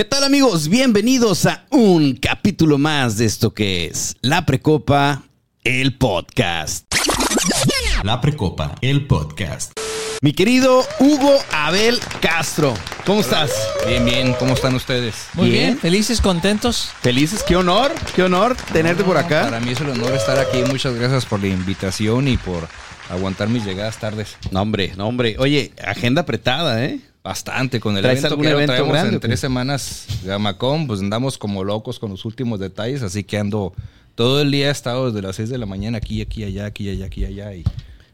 ¿Qué tal amigos? Bienvenidos a un capítulo más de esto que es La Precopa, el podcast. La Precopa, el podcast. Mi querido Hugo Abel Castro, ¿cómo estás? Bien, bien, ¿cómo están ustedes? Muy bien. Bien. felices, contentos. Felices, qué honor, qué honor tenerte por acá. Para mí es un honor estar aquí. Muchas gracias por la invitación y por aguantar mis llegadas tardes. No, hombre, no, hombre. Oye, agenda apretada, ¿eh? Bastante con el ¿Traes evento algún que evento traemos grande, en tres semanas Gamacom, pues andamos como locos con los últimos detalles, así que ando todo el día he estado desde las 6 de la mañana aquí, aquí, allá, aquí, allá, aquí, allá y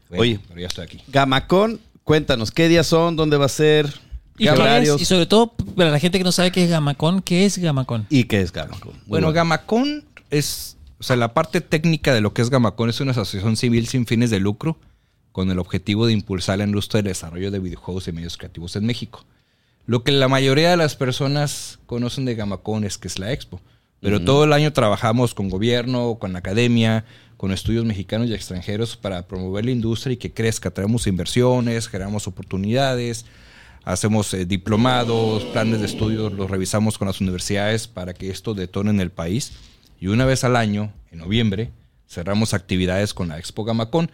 bueno, Oye. pero ya estoy aquí. Gamacón, cuéntanos, ¿qué días son? ¿Dónde va a ser? ¿Y, horarios? y sobre todo, para la gente que no sabe qué es Gamacón, ¿qué es Gamacón? ¿Y qué es Gamacón? Muy Bueno, Gamacón es, o sea, la parte técnica de lo que es Gamacón es una asociación civil sin fines de lucro con el objetivo de impulsar la industria del desarrollo de videojuegos y medios creativos en México. Lo que la mayoría de las personas conocen de Gamacón es que es la expo, pero todo el año trabajamos con gobierno, con la academia, con estudios mexicanos y extranjeros para promover la industria y que crezca. Traemos inversiones, generamos oportunidades, hacemos eh, diplomados, planes de estudio, los revisamos con las universidades para que esto detone en el país. Y una vez al año, en noviembre, cerramos actividades con la Expo Gamacón,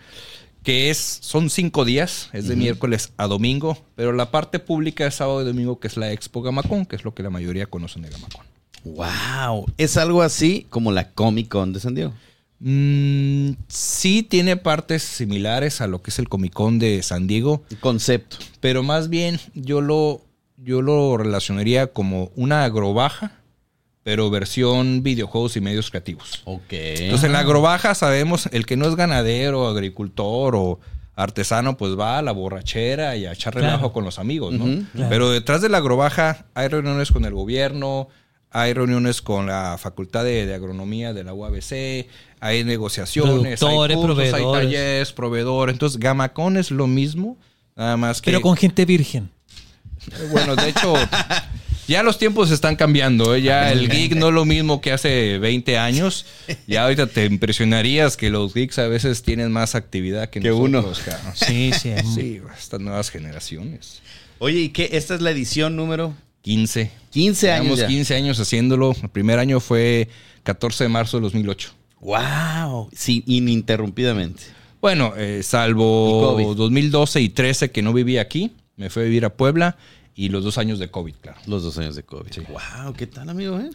que es, son cinco días, es de miércoles a domingo, pero la parte pública es sábado y domingo, que es la Expo Gamacón, que es lo que la mayoría conocen de Gamacón. Wow, es algo así como la Comic Con de San Diego. Mm, sí tiene partes similares a lo que es el Comic Con de San Diego, concepto. pero más bien yo lo, yo lo relacionaría como una agrobaja, pero versión videojuegos y medios creativos. Ok. Entonces, en la agrobaja sabemos, el que no es ganadero, agricultor o artesano, pues va a la borrachera y a echar Claro. relajo con los amigos, ¿no? Claro. Pero detrás de la agrobaja hay reuniones con el gobierno, hay reuniones con la Facultad de, de Agronomía de la UABC, hay negociaciones, Productores, hay cursos, hay talleres, proveedores. Entonces, Gamacón es lo mismo, nada más que... Pero con gente virgen. Bueno, de hecho, ya los tiempos están cambiando. ¿eh? Ya el geek no es lo mismo que hace 20 años. Ya ahorita te impresionarías que los geeks a veces tienen más actividad que, Que uno. nosotros. cabrón. Sí, sí. Sí, estas nuevas generaciones. Oye, ¿y qué? Esta es la edición número 15. 15 años. Llevamos ya. 15 años haciéndolo. El primer año fue 14 de marzo de 2008. Wow, sí, ininterrumpidamente. Bueno, eh, Y salvo COVID. 2012 y 13 que no vivía aquí, me fui a vivir a Puebla y los dos años de COVID, claro. Los dos años de COVID. Wow, ¿qué tal, amigo? eh?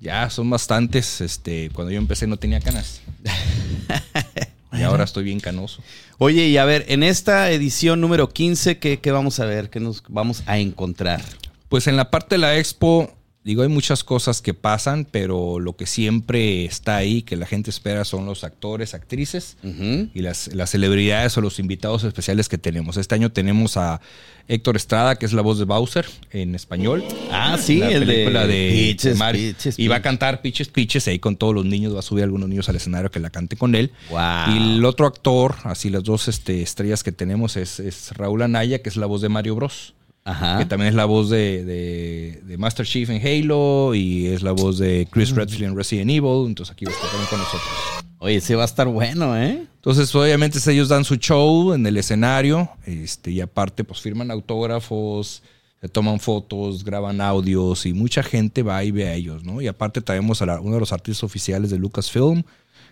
Ya son bastantes. Este, cuando yo empecé no tenía canas. y ahora estoy bien canoso. Oye, y a ver, en esta edición número 15, ¿qué, qué vamos a ver? ¿Qué nos vamos a encontrar? Pues en la parte de la expo, digo, hay muchas cosas que pasan, pero lo que siempre está ahí, que la gente espera, son los actores, actrices Ujú. y las, las celebridades o los invitados especiales que tenemos. Este año tenemos a Héctor Estrada, que es la voz de Bowser en español. Ah, sí, la el de película de, Mario. Y va a cantar Pitches Pitches ahí con todos los niños, va a subir algunos niños al escenario que la cante con él. Wow. Y el otro actor, así las dos este, estrellas que tenemos es, es Raúl Anaya, que es la voz de Mario Bros. Ajá. Que también es la voz de, de- de Master Chief en Halo y es la voz de Chris Redfield en Resident Evil. Entonces aquí va a estar también con nosotros. Oye, ese va a estar bueno, ¿eh? Entonces, obviamente, ellos dan su show en el escenario, este, y aparte, pues firman autógrafos, se toman fotos, graban audios, y mucha gente va y ve a ellos, ¿no? Y aparte traemos a la- uno de los artistas oficiales de Lucasfilm,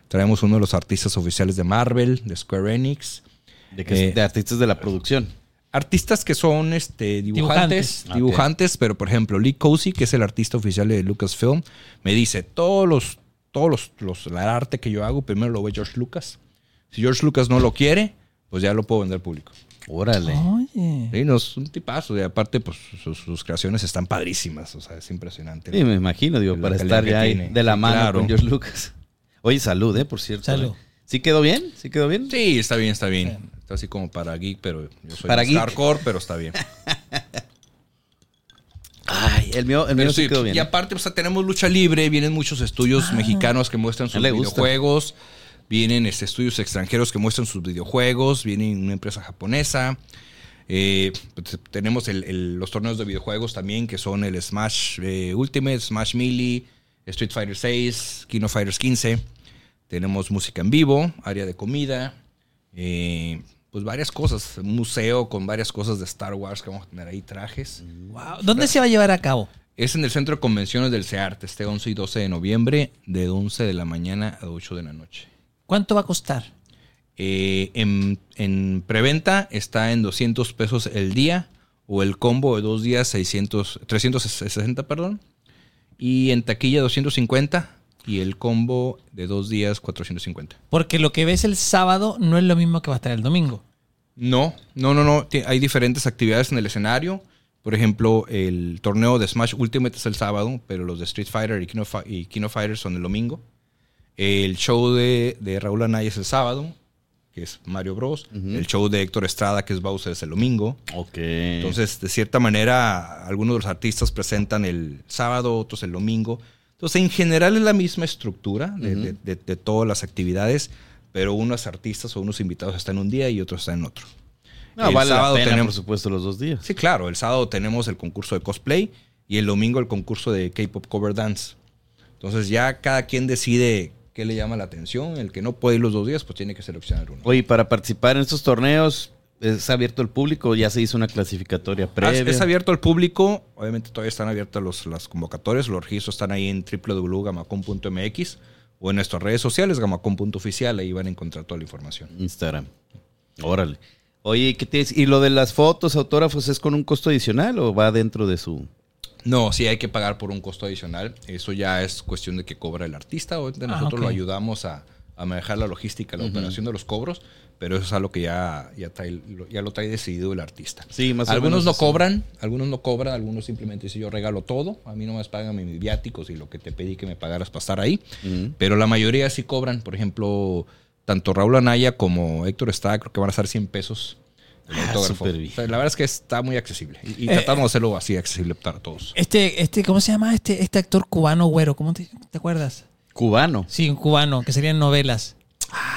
traemos uno de los artistas oficiales de Marvel, de Square Enix, De, que- Eh, de artistas de la producción. Artistas que son este, dibujantes, Dibujantes. dibujantes, pero por ejemplo, Lee Cozy, que es el artista oficial de Lucasfilm, me dice, todos los, todos los, los- el arte que yo hago, primero lo ve George Lucas. Si George Lucas no lo quiere, pues ya lo puedo vender al público. Órale. Oye. Sí, no, es un tipazo. Y aparte, pues sus, sus creaciones están padrísimas. O sea, es impresionante. Sí, me imagino, digo, La para estar ya tiene. de la Sí, mano claro. con George Lucas. Oye, salud, ¿eh? Por cierto. Salud. ¿eh? ¿Sí quedó bien? ¿Sí quedó bien? Sí, está bien, está bien. Está así como para geek, pero yo soy Para más geek. hardcore, pero está bien. Ay, el mío, el mío sí, quedó bien. Y aparte, pues tenemos lucha libre, vienen muchos estudios mexicanos que muestran sus gusta. videojuegos, vienen este, estudios extranjeros que muestran sus videojuegos, viene una empresa japonesa. Eh, pues, tenemos el- el- los torneos de videojuegos también, que son el Smash eh, Ultimate, Smash Melee, Street Fighter 6, King of Fighters 15. Tenemos música en vivo, área de comida, eh, pues varias cosas. Un museo con varias cosas de Star Wars que vamos a tener ahí, trajes. Wow. ¿Dónde se va a llevar a cabo? Es en el Centro de Convenciones del CEART, este 11 y 12 de noviembre, de 11 de la mañana a 8 de la noche. ¿Cuánto va a costar? Eh, en, en preventa está en 200 pesos el día o el combo de dos días 600, 360, perdón. Y en taquilla 250 y el combo de dos días 450. Porque lo que ves el sábado no es lo mismo que va a estar el domingo. No, no, no, no. Hay diferentes actividades en el escenario. Por ejemplo, el torneo de Smash Ultimate es el sábado, pero los de Street Fighter y Kino, y Kino Fighter son el domingo. El show de, de Raúl Anaya es el sábado, que es Mario Bros. El show de Héctor Estrada, que es Bowser, es el domingo. Ok. Entonces, de cierta manera, algunos de los artistas presentan el sábado, otros el domingo. Entonces, en general es la misma estructura de, de- de- de todas las actividades, pero unos artistas o unos invitados están un día y otros están en otro. no, el vale sábado la pena, tenemos- por supuesto, los dos días. Sí, claro, el sábado tenemos el concurso de cosplay y el domingo el concurso de K-Pop Cover Dance. Entonces, ya cada quien decide qué le llama la atención. El que no puede ir los dos días, pues tiene que seleccionar uno. Oye, para participar en estos torneos, ¿es abierto al público? ¿Ya se hizo una clasificatoria Ah, previa? Es, es abierto al público. Obviamente todavía están abiertas los- las convocatorias. Los registros están ahí en www.gamacom.mx o en nuestras redes sociales, gamacom.oficial. Ahí van a encontrar toda la información. Instagram. Órale. Oye, ¿qué tienes? ¿Y lo de las fotos, autógrafos, es con un costo adicional o va dentro de su...? No, sí hay que pagar por un costo adicional. Eso ya es cuestión de que cobra el artista. Obviamente Ah, nosotros lo ayudamos a, a manejar la logística, la operación de los cobros, pero eso es algo que ya, ya, trae- ya lo trae decidido el artista. Sí, más o algunos menos no así. cobran, algunos no cobran, algunos simplemente dicen yo regalo todo, a mí no me pagan mis viáticos y lo que te pedí que me pagaras para estar ahí, pero la mayoría sí cobran, por ejemplo, tanto Raúl Anaya como Héctor Estrada creo que van a estar 100 pesos el Ah, autógrafo. O sea, la verdad es que está muy accesible y, y Eh, tratamos de hacerlo así accesible para todos. Este, este, ¿cómo se llama este, este actor cubano güero? ¿Cómo te, te acuerdas? Cubano. Sí, un cubano, que serían novelas.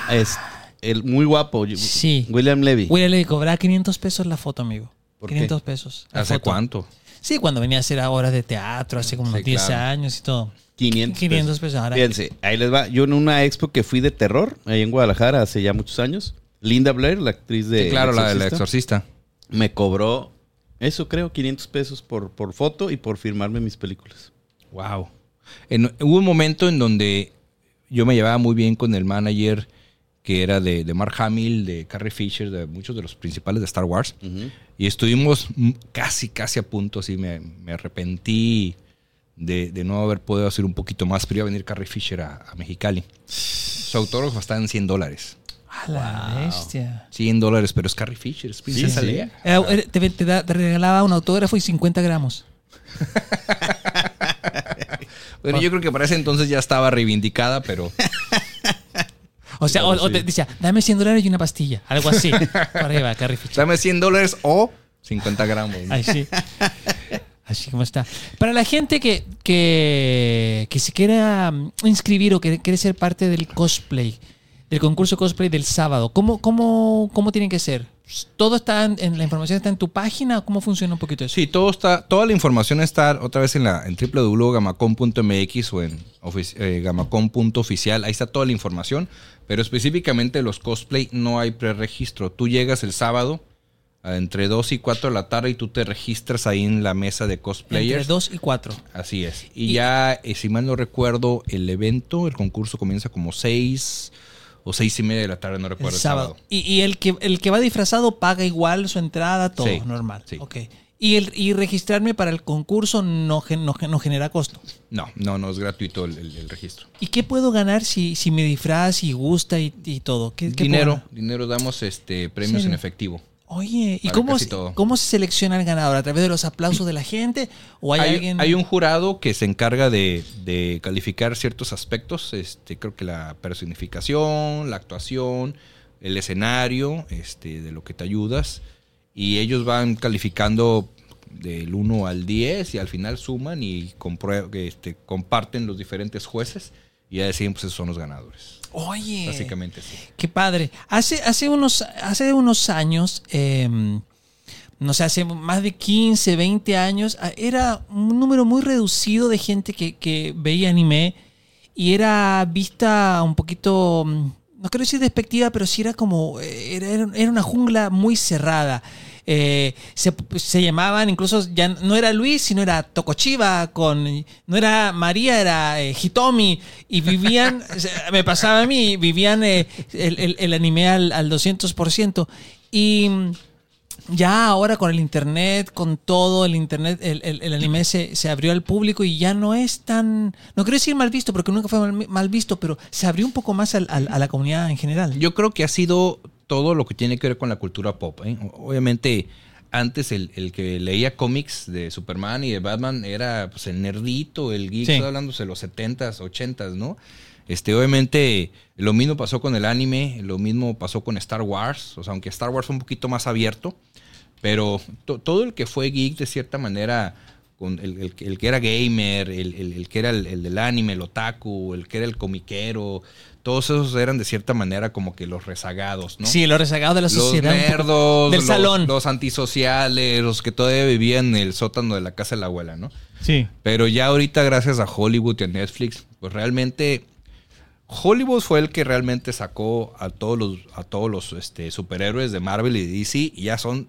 Es el muy guapo. Sí. William Levy. William le cobraba 500 pesos la foto, amigo. ¿Por qué? 500 pesos. ¿Hace foto. cuánto? Sí, cuando venía a hacer obras de teatro, hace como Sí, unos 10 claro. años y todo. 500, 500 pesos. Ahora, Fíjense, ahí les va. Yo en una expo que fui de terror, ahí en Guadalajara, hace ya muchos años, Linda Blair, la actriz de Sí, claro, la del Exorcista, exorcista. me cobró, eso creo, 500 pesos por, por foto y por firmarme mis películas. Wow. En- hubo un momento en donde yo me llevaba muy bien con el manager que era de, de Mark Hamill, de Carrie Fisher, de muchos de los principales de Star Wars. Y estuvimos casi, casi a punto, así me, me arrepentí de, de no haber podido hacer un poquito más, pero iba a venir Carrie Fisher a, a Mexicali. Su autógrafo está en 100 dólares. A la bestia. 100 dólares, pero es Carrie Fisher, es Princesa sí. Leia. Era- era- te, te da- te regalaba un autógrafo y 50 gramos. Bueno, yo creo que para ese entonces ya estaba reivindicada, pero O sea, o, o te decía, dame 100 dólares y una pastilla. Algo así. Va, Carrie Fisher. dame 100 dólares o 50 gramos. Ay, sí. Así como está. Para la gente que, que, que se quiera mm, inscribir o que quiere ser parte del cosplay, del concurso cosplay del sábado, ¿cómo, cómo, cómo tiene que ser? ¿Todo está en, en la información está en tu página cómo funciona un poquito eso? Sí, todo está, toda la información está otra vez en la en www.gamacom.mx o en eh, gamacom.oficial. Ahí está toda la información. Pero específicamente los cosplay no hay preregistro. Tú llegas el sábado a entre 2 y 4 de la tarde y tú te registras ahí en la mesa de Entre cosplayers. 2 y 4. Así es. Y, Y- ya, eh, si mal no recuerdo, el evento, el concurso comienza como 6 o 6 y media de la tarde, no El recuerdo. el sábado. Y, y el, que, el que va disfrazado paga igual su entrada, todo Sí, normal. sí. Ok. Y, el, y registrarme para el concurso no, gen- no, gen- no genera costo. No, no, no es gratuito el- el- el registro. ¿Y qué puedo ganar si, si me disfraz y gusta y, y todo? ¿Qué, qué puedo dinero, dinero damos este premios ¿Serio? en efectivo. Oye, ¿y cómo cómo se selecciona el ganador? ¿A través de los aplausos de la gente? ¿O hay, Hay, alguien? hay un jurado que se encarga de, de calificar ciertos aspectos, este, creo que la personificación, la actuación, el escenario, este, de lo que te ayudas, y ellos van calificando del 1 al 10 y al final suman y este, comparten los diferentes jueces y ya deciden pues esos son los ganadores. Oye, Básicamente sí. qué padre. Hace, hace, unos, hace unos años, eh, no sé, hace más de 15, 20 años, ah, era un número muy reducido de gente que, que veía anime y era vista un poquito, mm, no quiero decir despectiva, pero sí era como, eh, era, era una jungla muy cerrada. Eh, se, se llamaban, incluso ya no era Luis, sino era Tocochiva, con, no era María, era eh, Hitomi, y vivían, me pasaba a mí, vivían eh, el, el- anime al, al 200%. Y ya ahora con el internet, con todo el internet, el, el- el anime se, se abrió al público y ya no es tan, no quiero decir mal visto, porque nunca fue mal, mal visto, pero se abrió un poco más al- a la comunidad en general. Yo creo que ha sido todo lo que tiene que ver con la cultura pop. ¿eh? Obviamente, antes el, el que leía cómics de Superman y de Batman era pues, el nerdito, el geek, Sí. estoy hablando de los 70s, 80s, ¿no? Este, obviamente, lo mismo pasó con el anime, lo mismo pasó con Star Wars, o sea, aunque Star Wars fue un poquito más abierto, pero to- todo el que fue geek de cierta manera, con el, el que- el que era gamer, el, que era el, el del anime, el otaku, el que era el comiquero, todos esos eran de cierta manera como que los rezagados, ¿no? Sí, los rezagados de la los sociedad. poco- nerdos, del los, salón. los antisociales, los que todavía vivían en el sótano de la casa de la abuela, ¿no? Sí. Pero ya ahorita, gracias a Hollywood y a Netflix, pues realmente Hollywood fue el que realmente sacó a todos los, a todos los este, superhéroes de Marvel y DC y ya son,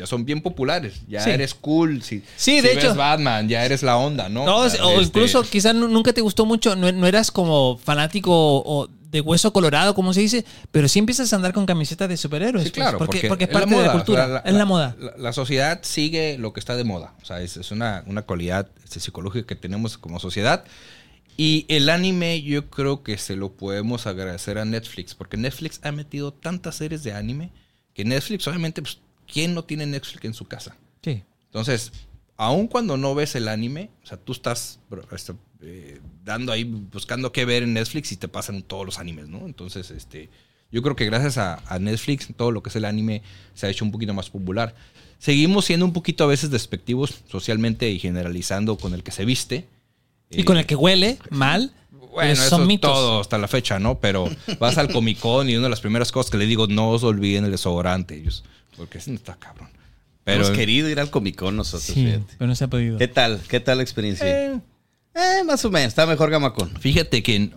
ya son bien populares. Ya Sí. eres cool. Si, Sí, si de ves hecho- Batman, ya eres la onda, ¿no? No, o, Este, incluso quizás nu- nunca te gustó mucho, no, no eras como fanático o de hueso colorado, como se dice, pero sí empiezas a andar con camisetas de superhéroes. Sí, pues, claro, porque, porque es la parte de la cultura, es la moda. La, la sociedad sigue lo que está de moda. O sea, es, es una, una cualidad este, psicológica que tenemos como sociedad. Y el anime yo creo que se lo podemos agradecer a Netflix, porque Netflix ha metido tantas series de anime que Netflix, obviamente, pues, ¿quién no tiene Netflix en su casa? Sí. Entonces, aun cuando no ves el anime, o sea, tú estás este, eh, dando ahí, buscando qué ver en Netflix y te pasan todos los animes, ¿no? Entonces, este, yo creo que gracias a, a Netflix, todo lo que es el anime se ha hecho un poquito más popular. Seguimos siendo un poquito a veces despectivos socialmente y generalizando con el que se viste. Y Eh, con el que huele mal, bueno, eso son mitos. todo hasta la fecha, ¿no? Pero vas al Comic Con y una de las primeras cosas que le digo, no os olviden el desodorante. Ellos, porque ese no está cabrón. Pero hemos querido ir al Comic Con nosotros, Sí, fíjate. pero no se ha podido. ¿Qué tal? ¿Qué tal la experiencia? Eh, Eh, más o menos. Está mejor Gamacón. Fíjate que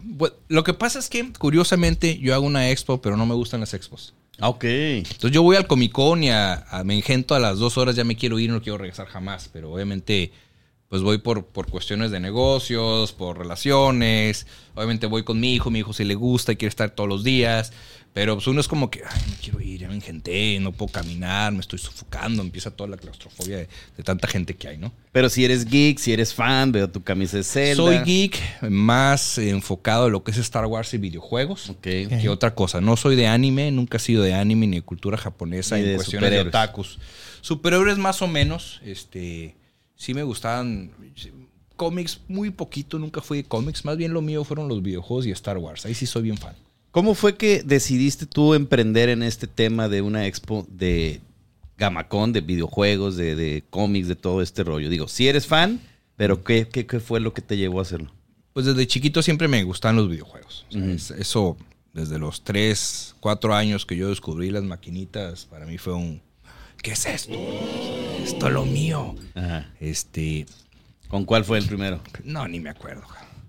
lo que pasa es que, curiosamente, yo hago una expo, pero no me gustan las expos. Ah, ok. Entonces yo voy al Comic Con y a, a- me engento a las dos horas, ya me quiero ir, no quiero regresar jamás. Pero obviamente, pues voy por, por cuestiones de negocios, por relaciones. Obviamente voy con mi hijo, mi hijo si le gusta y quiere estar todos los días. Pero pues uno es como que, ay, no quiero ir, ya me engenté, no puedo caminar, me estoy sofocando, empieza toda la claustrofobia de, de tanta gente que hay, ¿no? Pero si eres geek, si eres fan, veo tu camisa de Zelda. Soy geek más enfocado en lo que es Star Wars y videojuegos. Ok. que otra cosa. No soy de anime, nunca he sido de anime ni de cultura japonesa Ni en de cuestiones de otakus. Superhéroes más o menos, este, sí me gustaban cómics muy poquito, nunca fui de cómics, más bien lo mío fueron los videojuegos y Star Wars. Ahí sí soy bien fan. ¿Cómo fue que decidiste tú emprender en este tema de una expo de Gamacón, de videojuegos, de, de cómics, de todo este rollo? Digo, si eres fan, pero ¿qué, qué, qué fue lo que te llevó a hacerlo? Pues desde chiquito siempre me gustaban los videojuegos. O sea, Ujú. es- eso, desde los 3, 4 años que yo descubrí las maquinitas, para mí fue un... ¿Qué es esto? Esto es lo mío. Ajá. Este... ¿Con cuál fue el primero? No, ni me acuerdo.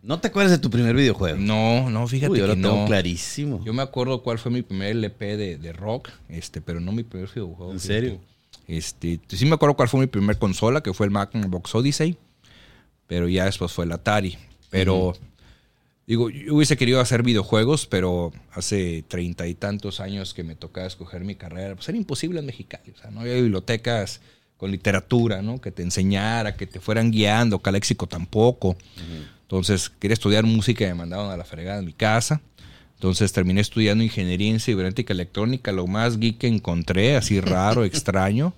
¿No te acuerdas de tu primer videojuego? No, no, fíjate Uy, yo que lo tengo no. clarísimo. Yo me acuerdo cuál fue mi primer LP de, de rock, este, pero no mi primer videojuego. ¿En fíjate. serio? Este, sí me acuerdo cuál fue mi primer consola, que fue el Magnavox Odyssey, pero ya después fue el Atari. Pero, digo, yo hubiese querido hacer videojuegos, pero hace treinta y tantos años que me tocaba escoger mi carrera, pues era imposible en Mexicali. O sea, no había bibliotecas con literatura, ¿no? Que te enseñara, que te fueran guiando, Caléxico tampoco. Entonces, quería estudiar música y me mandaron a la fregada en mi casa. Entonces terminé estudiando ingeniería en cibernética electrónica, lo más geek que encontré, así raro, extraño.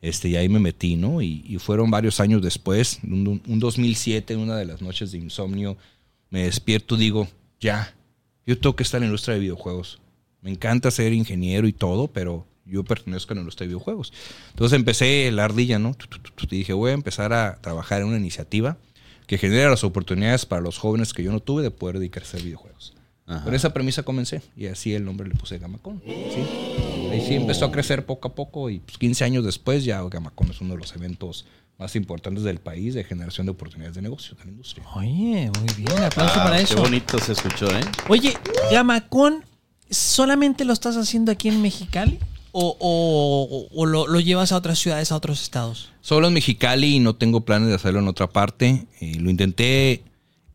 Este, y ahí me metí, ¿no? Y, y fueron varios años después, un, un 2007, en una de las noches de insomnio, me despierto y digo, ya, yo tengo que estar en la industria de videojuegos. Me encanta ser ingeniero y todo, pero yo pertenezco a la industria de videojuegos. Entonces empecé la ardilla, ¿no? Y dije, voy a empezar a trabajar en una iniciativa que genera las oportunidades para los jóvenes que yo no tuve de poder dedicarse a videojuegos. Ajá. Con esa premisa comencé y así el nombre le puse Gamacón. ¿sí? Ahí sí empezó a crecer poco a poco y pues, 15 años después ya Gamacón es uno de los eventos más importantes del país de generación de oportunidades de negocio de la industria. Oye, muy bien, aplauso Ah, para Qué eso. bonito se escuchó, ¿eh? Oye, Gamacón, ¿solamente lo estás haciendo aquí en Mexicali? O, o- o lo, lo llevas a otras ciudades, a otros estados? Solo en Mexicali y no tengo planes de hacerlo en otra parte. Eh, lo intenté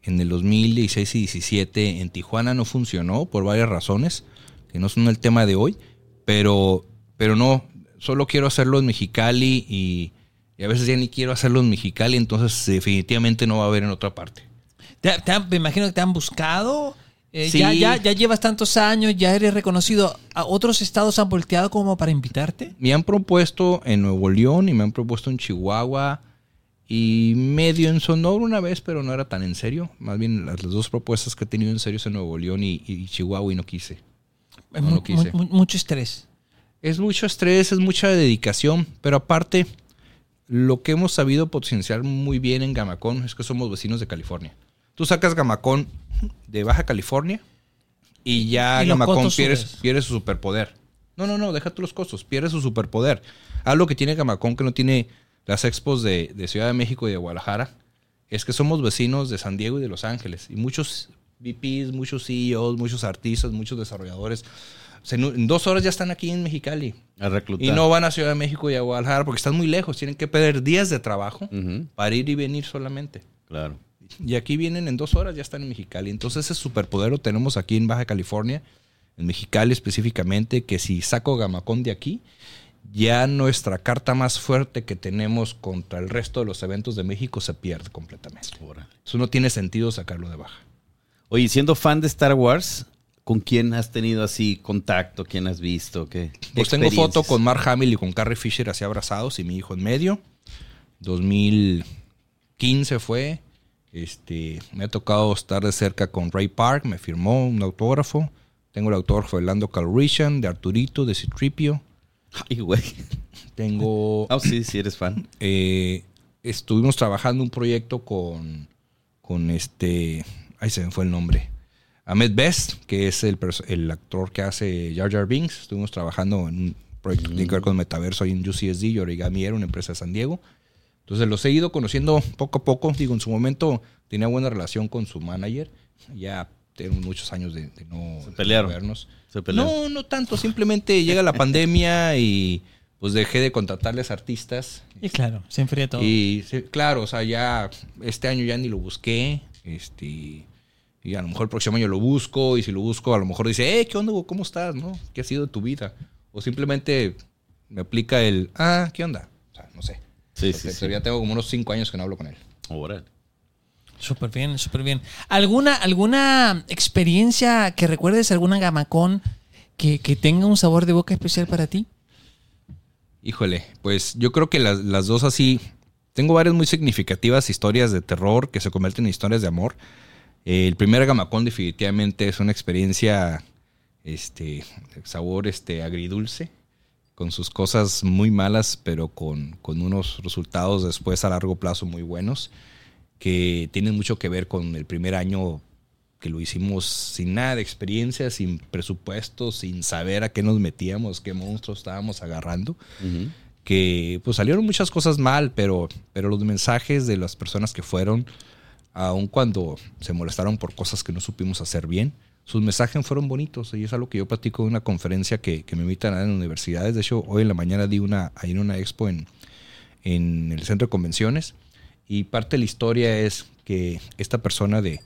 en el 2016 y 17 en Tijuana, no funcionó por varias razones, que no son el tema de hoy, pero, pero no, solo quiero hacerlo en Mexicali y, y a veces ya ni quiero hacerlo en Mexicali, entonces definitivamente no va a haber en otra parte. Te- te me imagino que te han buscado. Eh, Sí. ya, ya, ya llevas tantos años, ya eres reconocido. ¿A ¿Otros estados han volteado como para invitarte? Me han propuesto en Nuevo León y me han propuesto en Chihuahua y medio en Sonora una vez, pero no era tan en serio. Más bien las, las dos propuestas que he tenido en serio son Nuevo León y, y Chihuahua y no quise. Es No mu- quise. mu- mucho estrés. Es mucho estrés, es mucha dedicación, pero aparte, lo que hemos sabido potenciar muy bien en Gamacón es que somos vecinos de California. Tú sacas Gamacón de Baja California y ya Y Gamacón pierde, su superpoder. No, no, no, deja tú los costos, pierde su superpoder. Algo que tiene Gamacón que no tiene las expos de, de Ciudad de México y de Guadalajara es que somos vecinos de San Diego y de Los Ángeles. Y muchos VPs, muchos CEOs, muchos artistas, muchos desarrolladores, en dos horas ya están aquí en Mexicali. A reclutar. Y no van a Ciudad de México y a Guadalajara porque están muy lejos. Tienen que perder días de trabajo para ir y venir solamente. Claro. Y aquí vienen en dos horas, ya están en Mexicali. Entonces ese superpoder lo tenemos aquí en Baja California, en Mexicali específicamente, que si saco Gamacón de aquí, ya nuestra carta más fuerte que tenemos contra el resto de los eventos de México se pierde completamente. Órale. Eso no tiene sentido sacarlo de Baja. Oye, siendo fan de Star Wars, ¿con quién has tenido así contacto? ¿Quién has visto? ¿Qué, Pues tengo foto con Mark Hamill y con Carrie Fisher así abrazados y mi hijo en medio. 2015 fue. Este, me ha tocado estar de cerca con Ray Park, me firmó un autógrafo. Tengo el autógrafo de Lando Calrissian, de Arturito, de Citripio. Ay, güey. Tengo. Ah, sí, sí eres fan. eh, estuvimos trabajando un proyecto con, con este. Ahí se me fue el nombre. Ahmed Best, que es el, el actor que hace Jar Jar Binks. Estuvimos trabajando en un proyecto que tiene que ver con metaverso ahí en UCSD y Origami era una empresa de San Diego. Entonces los he ido conociendo poco a poco. Digo, en su momento tenía buena relación con su manager. Ya tenemos muchos años de, de no, Se pelearon. de no vernos. Se pelearon. No, no tanto. Simplemente llega la pandemia y pues dejé de contratarles artistas. Y claro, se enfría todo. Y sí, claro, o sea, ya este año ya ni lo busqué. Este, y a lo mejor el próximo año lo busco. Y si lo busco, a lo mejor dice, eh, ¿qué onda? Hugo? ¿Cómo estás? ¿No? ¿Qué ha sido de tu vida? O simplemente me aplica el, ah, ¿qué onda? O sea, no sé. Sí, Porque sí, sí. todavía tengo como unos cinco años que no hablo con él. Órale. Súper bien, súper bien. ¿Alguna, ¿Alguna experiencia que recuerdes, alguna gamacón que, que tenga un sabor de boca especial para ti? Híjole, pues yo creo que las, las dos así. Tengo varias muy significativas historias de terror que se convierten en historias de amor. Eh, el primer Gamacón definitivamente es una experiencia este, de sabor este, agridulce, con sus cosas muy malas, pero con, con unos resultados después a largo plazo muy buenos, que tienen mucho que ver con el primer año que lo hicimos sin nada de experiencia, sin presupuesto, sin saber a qué nos metíamos, qué monstruos estábamos agarrando que pues salieron muchas cosas mal, pero, pero los mensajes de las personas que fueron, aun cuando se molestaron por cosas que no supimos hacer bien, sus mensajes fueron bonitos. Y es algo que yo platico en una conferencia que, que me invitan a en universidades. De hecho, hoy en la mañana di una, ahí en una expo en, en el centro de convenciones. Y parte de la historia es que esta persona de,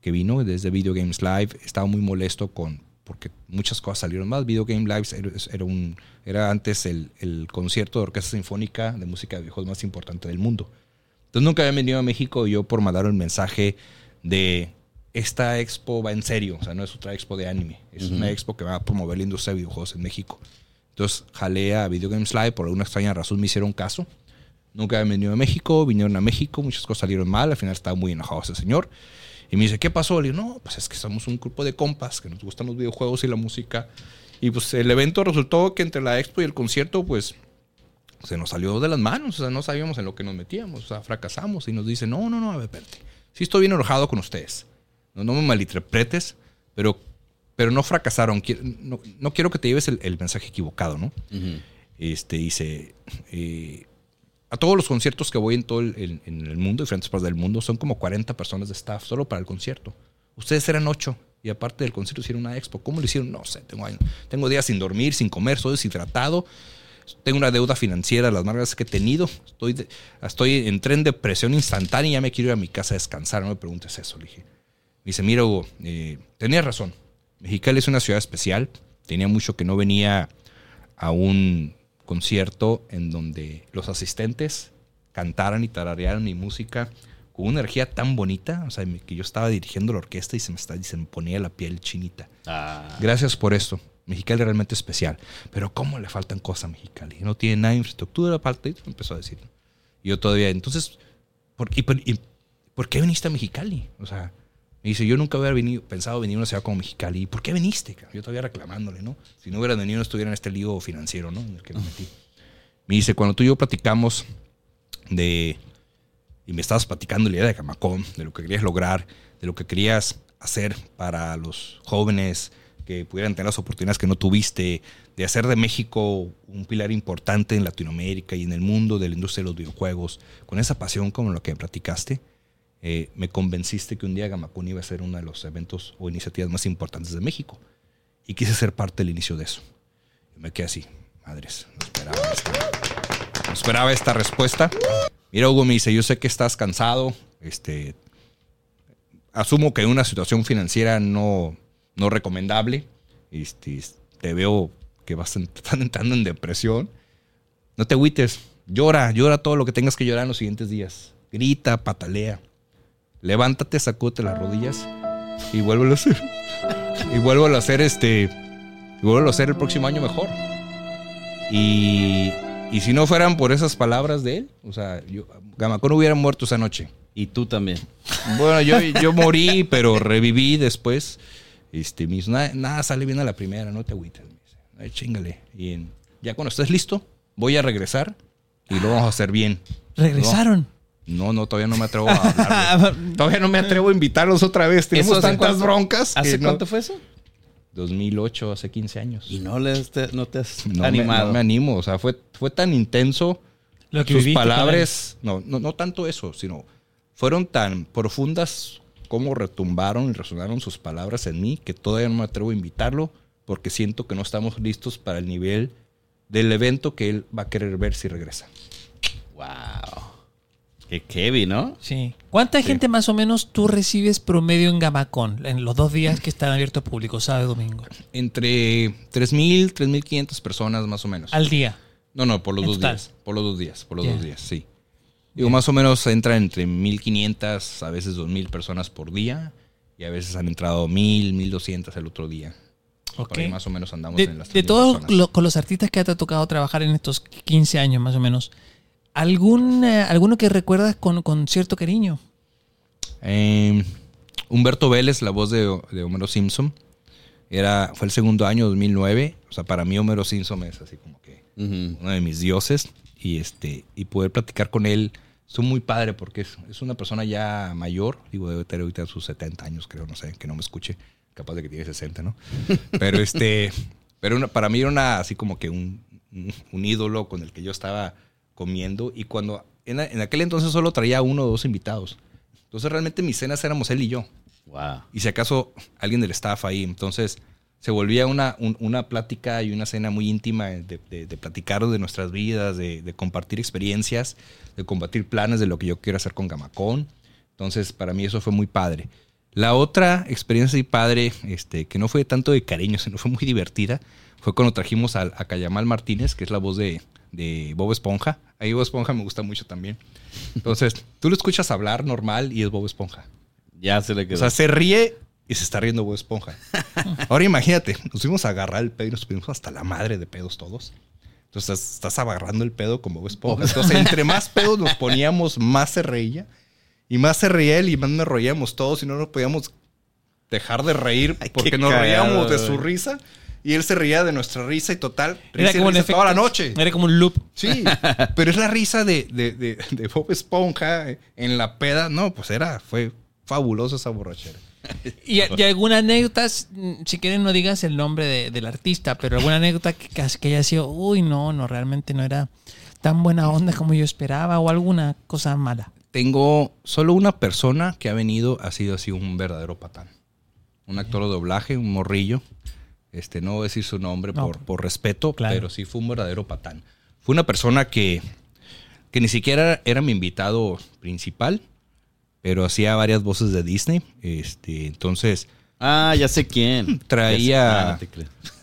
que vino desde Video Games Live estaba muy molesto con porque muchas cosas salieron mal. Video Game Live era, era un, era antes el, el concierto de orquesta sinfónica de música de viejos más importante del mundo. Entonces nunca había venido a México y yo por mandar un mensaje de esta expo va en serio, o sea, no es otra expo de anime, es una expo que va a promover la industria de videojuegos en México. Entonces jalé a Video Games Live, por alguna extraña razón me hicieron caso. Nunca habían venido a México, vinieron a México, muchas cosas salieron mal, al final estaba muy enojado ese señor. Y me dice, ¿qué pasó? Le digo, no, pues es que somos un grupo de compas que nos gustan los videojuegos y la música. Y pues el evento resultó que entre la expo y el concierto, pues se nos salió de las manos, o sea, no sabíamos en lo que nos metíamos, o sea, fracasamos y nos dice, no, no, no, a ver, espérate, sí estoy bien enojado con ustedes, no, no me malinterpretes, pero, pero no fracasaron, no, no quiero que te lleves el, el mensaje equivocado, ¿no? Este dice, eh, a todos los conciertos que voy en todo el, en, en el mundo, diferentes partes del mundo, son como 40 personas de staff solo para el concierto. Ustedes eran 8 Y aparte del concierto hicieron una expo. ¿Cómo lo hicieron? No sé, tengo, años- tengo días sin dormir, sin comer, soy deshidratado. Tengo una deuda financiera, las grandes que he tenido. Estoy, de- estoy entré en depresión instantánea y ya me quiero ir a mi casa a descansar. No me preguntes eso, le dije. Me dice, mira, Hugo, eh, tenías razón. Mexicali es una ciudad especial. Tenía mucho que no venía a un concierto en donde los asistentes cantaran y tararearan mi música con una energía tan bonita, o sea, que yo estaba dirigiendo la orquesta y se me, está, y se me ponía la piel chinita. Ah, Gracias por esto. Mexicali es realmente especial. Pero ¿cómo le faltan cosas a Mexicali? No tiene nada de infraestructura, falta, y empezó a decir. Yo todavía, entonces, ¿por, y, por- y por qué viniste a Mexicali? O sea, me dice, yo nunca hubiera venido, pensado venir a una ciudad como Mexicali. ¿Y por qué viniste? Yo todavía reclamándole, ¿no? Si no hubiera venido, no estuviera en este lío financiero, ¿no? En el que me metí. Me dice, cuando tú y yo platicamos de... Y me estabas platicando la idea de Camacón, de lo que querías lograr, de lo que querías hacer para los jóvenes que pudieran tener las oportunidades que no tuviste, de hacer de México un pilar importante en Latinoamérica y en el mundo de la industria de los videojuegos, con esa pasión como lo que platicaste, eh, me convenciste que un día Gamacón iba a ser uno de los eventos o iniciativas más importantes de México. Y quise ser parte del inicio de eso. Y me quedé así, madres, no esperaba esta, no esperaba esta respuesta. Mira, Hugo me dice, yo sé que estás cansado, este, asumo que una situación financiera no, no recomendable, este, te veo que vas entrando en depresión. No te agüites, llora, llora todo lo que tengas que llorar en los siguientes días. Grita, patalea. Levántate, sacúdete las rodillas y vuélvelo a hacer. Y vuélvelo a hacer este. Y vuélvelo a hacer el próximo año mejor. Y, y si no fueran por esas palabras de él, o sea, yo, Gamacón hubiera muerto esa noche. y tú también. Bueno, yo, yo morí, pero reviví después. Este, me dice, nada, nada sale bien a la primera, no te agüites. "Ay, chingale. Y en- ya cuando estés listo, voy a regresar y lo vamos a hacer bien. Regresaron. No, no, todavía no me atrevo a hablarle. Todavía no me atrevo a invitarlos otra vez. Tenemos ¿Eso hace tantas cuánto- broncas. ¿Hace no- cuánto fue eso? 2008, hace 15 años. Y no, le, te- no te has No me- animado. no me animo. O sea, fue, fue tan intenso. Lo que sus viviste palabras, no, no, no tanto eso, sino fueron tan profundas como retumbaron y resonaron sus palabras en mí que todavía no me atrevo a invitarlo porque siento que no estamos listos para el nivel del evento que él va a querer ver si regresa. Wow. Qué heavy, ¿no? Sí. ¿Cuánta gente más o menos tú recibes promedio en Gamacón en los dos días que están abiertos al público, sábado y domingo? Entre 3.000, 3.500 personas más o menos. Al día. No, no, por los dos total. días. Por los dos días, por los dos días, sí. Digo, más o menos entra entre 1.500, a veces 2.000 personas por día. Y a veces han entrado 1.000, 1.200 el otro día. Ok. Por ahí más o menos andamos De, en las de 3.000 todos lo- con los artistas que te ha tocado trabajar en estos 15 años más o menos, ¿algún, eh, ¿alguno que recuerdas con, con cierto cariño? Eh, Humberto Vélez, la voz de, de Homero Simpson. Era, fue el segundo año, 2009. O sea, para mí Homero Simpson es así como que uno de mis dioses y este y poder platicar con él es muy padre porque es, es una persona ya mayor, digo, debe tener ahorita sus 70 años, creo, no sé, que no me escuche, capaz de que tiene 60, ¿no? Pero este, pero una- para mí era una, así como que un, un- un ídolo con el que yo estaba comiendo y cuando, en, en aquel entonces solo traía uno o dos invitados. Entonces realmente mis cenas éramos él y yo Wow. y si acaso alguien del staff ahí. Entonces se volvía una, un- una plática y una cena muy íntima de, de- de platicar de nuestras vidas, de, de compartir experiencias, de compartir planes de lo que yo quiero hacer con Gamacón. Entonces para mí eso fue muy padre. La otra experiencia y padre, este, que no fue tanto de cariño, sino fue muy divertida, fue cuando trajimos a, a Cayamal Martínez, que es la voz de, de Bob Esponja. Ahí Bob Esponja me gusta mucho también. Entonces, tú lo escuchas hablar normal y es Bob Esponja. Ya se le quedó. O sea, se ríe y se está riendo Bob Esponja. Ahora imagínate, nos fuimos a agarrar el pedo y nos pusimos hasta la madre de pedos todos. Entonces estás, agarrando el pedo como Bob Esponja. Entonces, entre más pedos nos poníamos, más se reía. Y más se reía él y más nos reíamos todos y no nos podíamos dejar de reír Ay, porque nos cagado, reíamos de su risa. Y él se reía de nuestra risa y total, Era risa y como un risa efecto. toda la noche. Era como un loop. Sí, pero es la risa de, de, de, de Bob Esponja en la peda. No, pues era, fue fabuloso esa borrachera. Y, y alguna anécdota, si quieres no digas el nombre de- del artista, pero alguna anécdota que, que que haya sido, uy, no, no, realmente no era tan buena onda como yo esperaba o alguna cosa mala. Tengo solo una persona que ha venido, ha sido así un verdadero patán. un actor de doblaje, un morrillo. Este, no voy a decir su nombre No. por, por respeto, Claro. pero sí fue un verdadero patán. Fue una persona que, que ni siquiera era mi invitado principal, pero hacía varias voces de Disney. Este, entonces, Ah, ya sé quién. Traía- ah,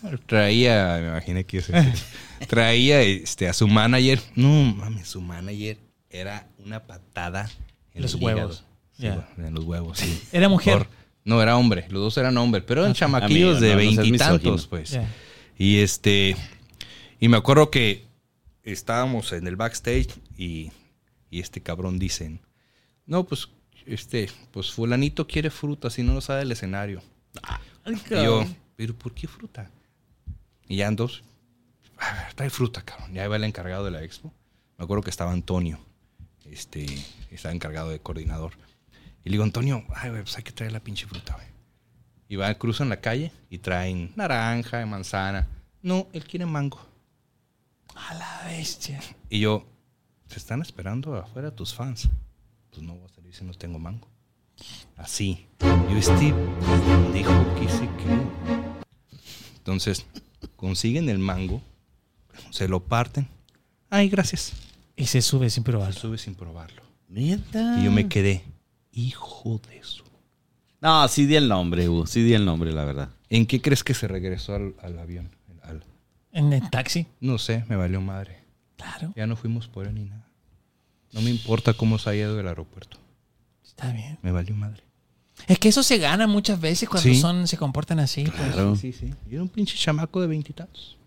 no traía, me imaginé que ese- traía este, a su manager. No mames, su manager era una patada en Los huevos. Sí, en los huevos, sí. Era mujer. Por- no, era hombre. Los dos eran hombres, pero eran chamaquillos Amigo, de no, no seas veintitantos, pues. Y este. Y me acuerdo que estábamos en el backstage y, y este cabrón dicen: No, pues, este, pues fulanito quiere fruta, si no lo sabe el escenario. Y yo, ¿pero por qué fruta? Y ya dos, "Ah, trae fruta, cabrón. Ya iba el encargado de la expo. Me acuerdo que estaba Antonio, este, estaba encargado de coordinador. Y le digo, Antonio, ay, güey, pues hay que traer la pinche fruta, güey. Y van, cruzan la calle y traen naranja, manzana. No, él quiere mango. A la bestia. Y yo, te están esperando afuera tus fans. Pues no voy a salir si no tengo mango. Así. Yo, este pendejo, ¿qué se cree? Entonces, consiguen el mango, se lo parten. Ay, gracias. Y se sube sin Lo probarlo. sube sin probarlo. Neta. Y yo me quedé, hijo de eso. No, sí di el nombre, Hugo. Sí di el nombre, la verdad. ¿En qué crees que se regresó al, al avión? Al- En el taxi. no sé, me valió madre. Claro. Ya no fuimos por él ni nada. No me importa cómo se haya ido del aeropuerto. Está bien. Me valió madre. Es que eso se gana muchas veces cuando Sí. son, se comportan así. pues. Claro. Sí, sí, sí. Y era un pinche chamaco de veintitantos.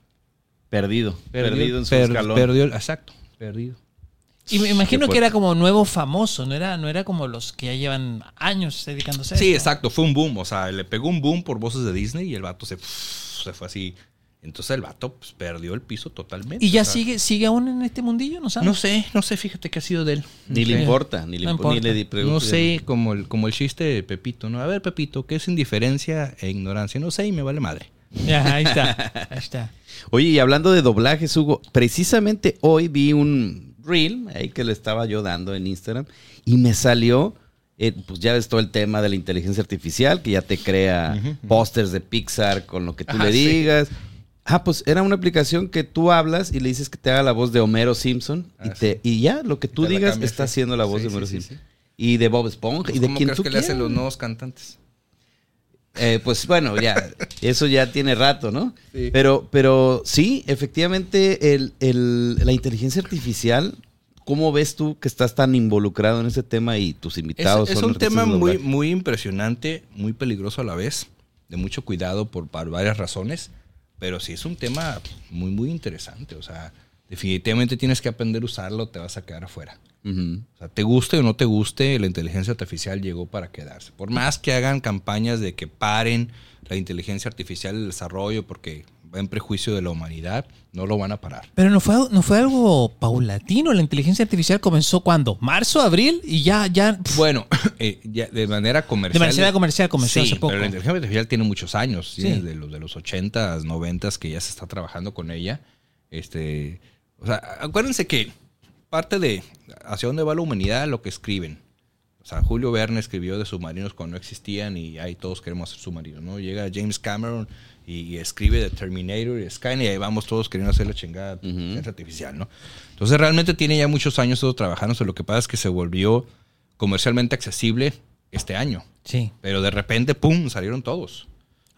Perdido. Perdido en su per- escalón. Perdió, el- exacto, perdido. Y me imagino que era como nuevo famoso, no era, no era como los que ya llevan años dedicándose a Sí, esto. exacto, fue un boom. O sea, le pegó un boom por voces de Disney y el vato se, se fue así. Entonces el vato pues, perdió el piso totalmente. ¿Y ya o sea, sigue, sigue aún en este mundillo? ¿No sabes? No sé, no sé, fíjate qué ha sido de él. Ni le importa. Ni le, No impo- ni importa. le. No sé, como el, como el chiste de Pepito, ¿no? A ver, Pepito, ¿qué es indiferencia e ignorancia? No sé y me vale madre. Ya, ahí está. Ahí está. Oye, y hablando de doblajes, Hugo, precisamente hoy vi un reel ahí que le estaba yo dando en Instagram y me salió, eh, pues ya ves todo el tema de la inteligencia artificial que ya te crea pósters de Pixar con lo que tú Ajá, le sí. digas. Ah, pues era una aplicación que tú hablas y le dices que te haga la voz de Homero Simpson y, Ah, te, y ya lo que tú digas está haciendo la voz Sí, de Homero Simpson. Y de Bob Esponja y de ¿Cómo quien tú que le hacen quieras. los nuevos cantantes? Eh, pues bueno, ya, eso ya tiene rato, ¿no? Sí. Pero, pero sí, efectivamente, el, el- la inteligencia artificial, ¿cómo ves tú que estás tan involucrado en ese tema y tus invitados es son un tema muy, muy impresionante, muy peligroso a la vez, de mucho cuidado por, por varias razones, pero sí es un tema muy, muy interesante. O sea, definitivamente tienes que aprender a usarlo, te vas a quedar afuera. O sea, te guste o no te guste, la inteligencia artificial llegó para quedarse. Por más que hagan campañas de que paren la inteligencia artificial, el desarrollo, porque va en prejuicio de la humanidad, no lo van a parar. Pero no fue, no fue algo paulatino. La inteligencia artificial comenzó cuando? ¿Marzo, abril? Y ya, ya. Bueno, eh, ya de manera comercial. De manera comercial comenzó sí, hace poco. Pero la inteligencia artificial tiene muchos años, Sí. tiene de los de los 80s, 90s que ya se está trabajando con ella. Este, o sea, acuérdense que parte de hacia dónde va la humanidad lo que escriben. O sea, Julio Verne escribió de submarinos cuando no existían y ahí todos queremos hacer submarinos, ¿no? Llega James Cameron y, y escribe de Terminator y Skynet y ahí vamos todos queriendo hacer la chingada de inteligencia artificial, ¿no? Entonces realmente tiene ya muchos años todo trabajando, lo que pasa es que se volvió comercialmente accesible este año. Sí. Pero de repente, ¡pum!, salieron todos.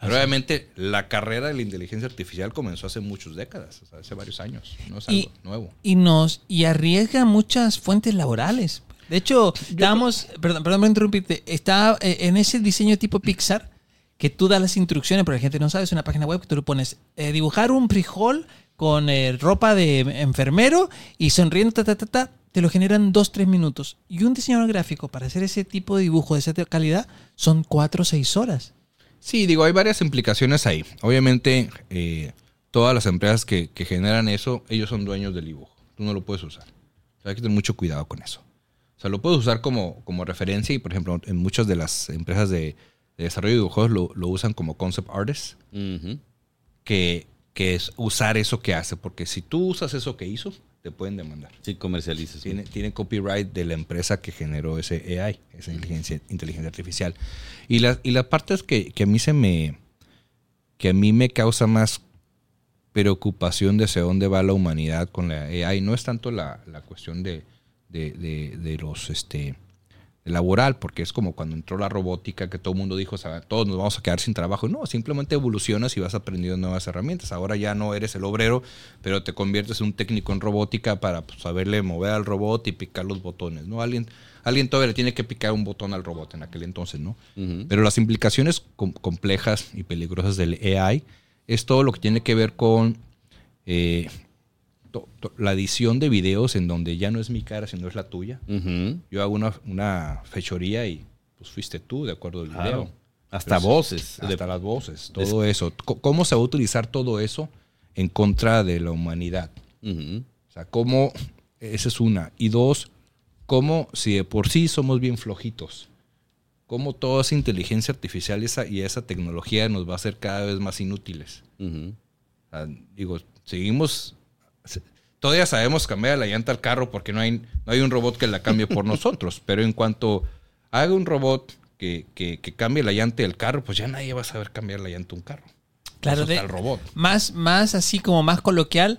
Pero obviamente la carrera de la inteligencia artificial comenzó hace muchas décadas, o sea, hace varios años. No es algo Y- nuevo. y nos y arriesga muchas fuentes laborales. De hecho, estábamos, perdón, perdón por interrumpirte, está eh, en ese diseño tipo Pixar que tú das las instrucciones, pero la gente no sabe, es una página web que tú le pones eh, dibujar un frijol con eh, ropa de enfermero y sonriendo, ta, ta, ta, ta, te lo generan dos, tres minutos. Y un diseñador gráfico para hacer ese tipo de dibujo de esa calidad son cuatro o seis horas. Sí, digo, hay varias implicaciones ahí. Obviamente, eh, todas las empresas que, que generan eso, ellos son dueños del dibujo. Tú no lo puedes usar. O sea, hay que tener mucho cuidado con eso. O sea, lo puedes usar como, como referencia y, por ejemplo, en muchas de las empresas de, de desarrollo de videojuegos lo, lo usan como concept artists. Ujú. que, que es usar eso que hace. Porque si tú usas eso que hizo, te pueden demandar. Sí, comercializas. Tiene, tiene copyright de la empresa que generó ese AI, esa inteligencia, inteligencia artificial. Y la, y la parte es que, que a mí se me. que a mí me causa más preocupación de hacia dónde va la humanidad con la AI. No es tanto la, la cuestión de, de, de- de los este laboral, porque es como cuando entró la robótica, que todo el mundo dijo, o sea, todos nos vamos a quedar sin trabajo. No, simplemente evolucionas y vas aprendiendo nuevas herramientas. Ahora ya no eres el obrero, pero te conviertes en un técnico en robótica para pues, saberle mover al robot y picar los botones, ¿no? Alguien, alguien todavía le tiene que picar un botón al robot en aquel entonces, ¿no? Pero las implicaciones com- complejas y peligrosas del AI es todo lo que tiene que ver con eh, to- to- la edición de videos en donde ya no es mi cara, sino es la tuya. Yo hago una, una fechoría y pues fuiste tú, de acuerdo al Claro. video. Hasta Pero voces. Hasta las voces, todo eso. ¿Cómo se va a utilizar todo eso en contra de la humanidad? O sea, cómo, esa es una. Y dos, cómo si de por sí somos bien flojitos, cómo toda esa inteligencia artificial esa, y esa tecnología nos va a hacer cada vez más inútiles. Ujú. O sea, digo, seguimos. Todavía sabemos cambiar la llanta al carro porque no hay, no hay un robot que la cambie por nosotros. Pero en cuanto haga un robot que, que, que cambie la llanta del carro, pues ya nadie va a saber cambiar la llanta de un carro. Claro, de- robot. más, más así como más coloquial,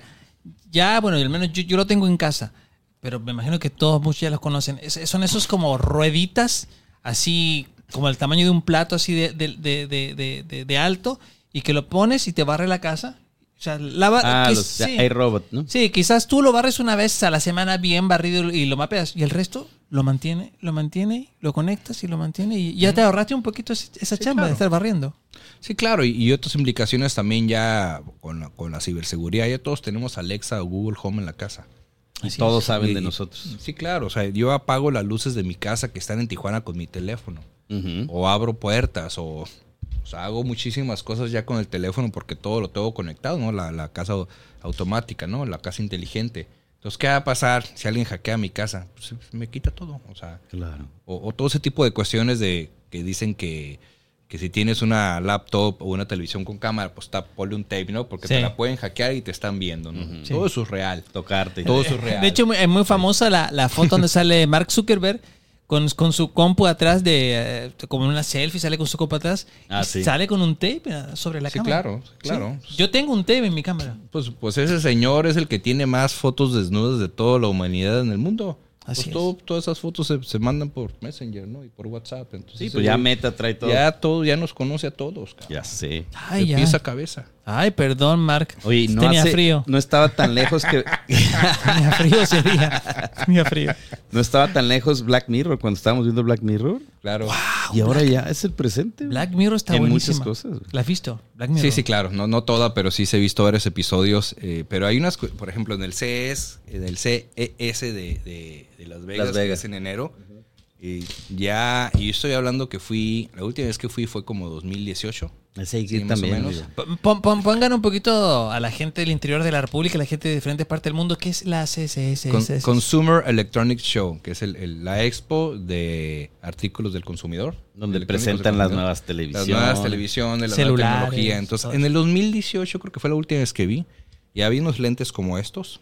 ya, bueno, al menos yo, yo lo tengo en casa, pero me imagino que todos muchos ya los conocen. Es- son esos como rueditas, así como el tamaño de un plato, así de, de, de, de, de- de- de alto, y que lo pones y te barre la casa. O sea, lava. Ah, que los sí. hay robot, ¿no? Sí, quizás tú lo barres una vez a la semana bien barrido y lo mapeas, y el resto lo mantiene, lo mantiene, lo conectas y lo mantiene, y ya te ahorraste un poquito esa chamba de claro. estar barriendo. Sí, claro, y, y otras implicaciones también ya con la, con la ciberseguridad. Ya todos tenemos Alexa o Google Home en la casa. Y Así todos es. saben Y- de nosotros. Sí, claro. O sea, yo apago las luces de mi casa que están en Tijuana con mi teléfono. O abro puertas o... Sea, hago muchísimas cosas ya con el teléfono porque todo lo tengo conectado, ¿no? La, la casa automática, ¿no? La casa inteligente. Entonces, ¿qué va a pasar si alguien hackea mi casa? Pues me quita todo. O sea, Claro. o, o todo ese tipo de cuestiones de que dicen que, que si tienes una laptop o una televisión con cámara, pues está, ponle un tape, ¿no? Porque Sí. te la pueden hackear y te están viendo, ¿no? Sí. Todo eso es real. Tocarte. Todo eso es real. De hecho, es muy famosa la, la foto donde sale Mark Zuckerberg con, con su compu atrás de eh, como en una selfie, sale con su compu atrás Ah, y sí. sale con un tape eh, sobre la Sí, cámara. claro, sí, claro. Sí. Yo tengo un tape en mi cámara. Pues, pues ese señor es el que tiene más fotos desnudas de toda la humanidad en el mundo. Así Pues es. todo- todas esas fotos se, se mandan por Messenger, ¿no? Y por WhatsApp. Entonces, Sí, pues ya Meta trae todo. Ya todo, ya nos conoce a todos, cabrón. Ya sé. Ay, ya. pies a cabeza. Ay, perdón, Mark. Oye, no Tenía hace- frío. No estaba tan lejos que Tenía frío ese día. Tenía frío. no estaba tan lejos Black Mirror cuando estábamos viendo Black Mirror. Claro. y ahora ya es el presente. Black Mirror está En buenísima. muchas cosas. ¿La has visto? Black Mirror. Sí, sí, claro. No, no toda, pero sí se he visto varios episodios. eh, pero hay unas, por ejemplo, en el CES, en el CES de, de- de Las Vegas, Las Vegas. que es en enero. Y ya, y estoy hablando que fui, la última vez que fui fue como 2018. Ese Sí, más o también. menos. güey. Pon- pon- pongan un poquito a la gente del interior de la República, a la gente de diferentes partes del mundo, ¿qué es la CSS? Con- Consumer Electronics Show, que es el- el- la expo de artículos del consumidor. Donde presentan las nuevas Las televisiones. nuevas televisiones, la Celulares, nueva tecnología. Entonces, todo en el 2018 creo que fue la última vez que vi. Ya vi unos lentes como estos,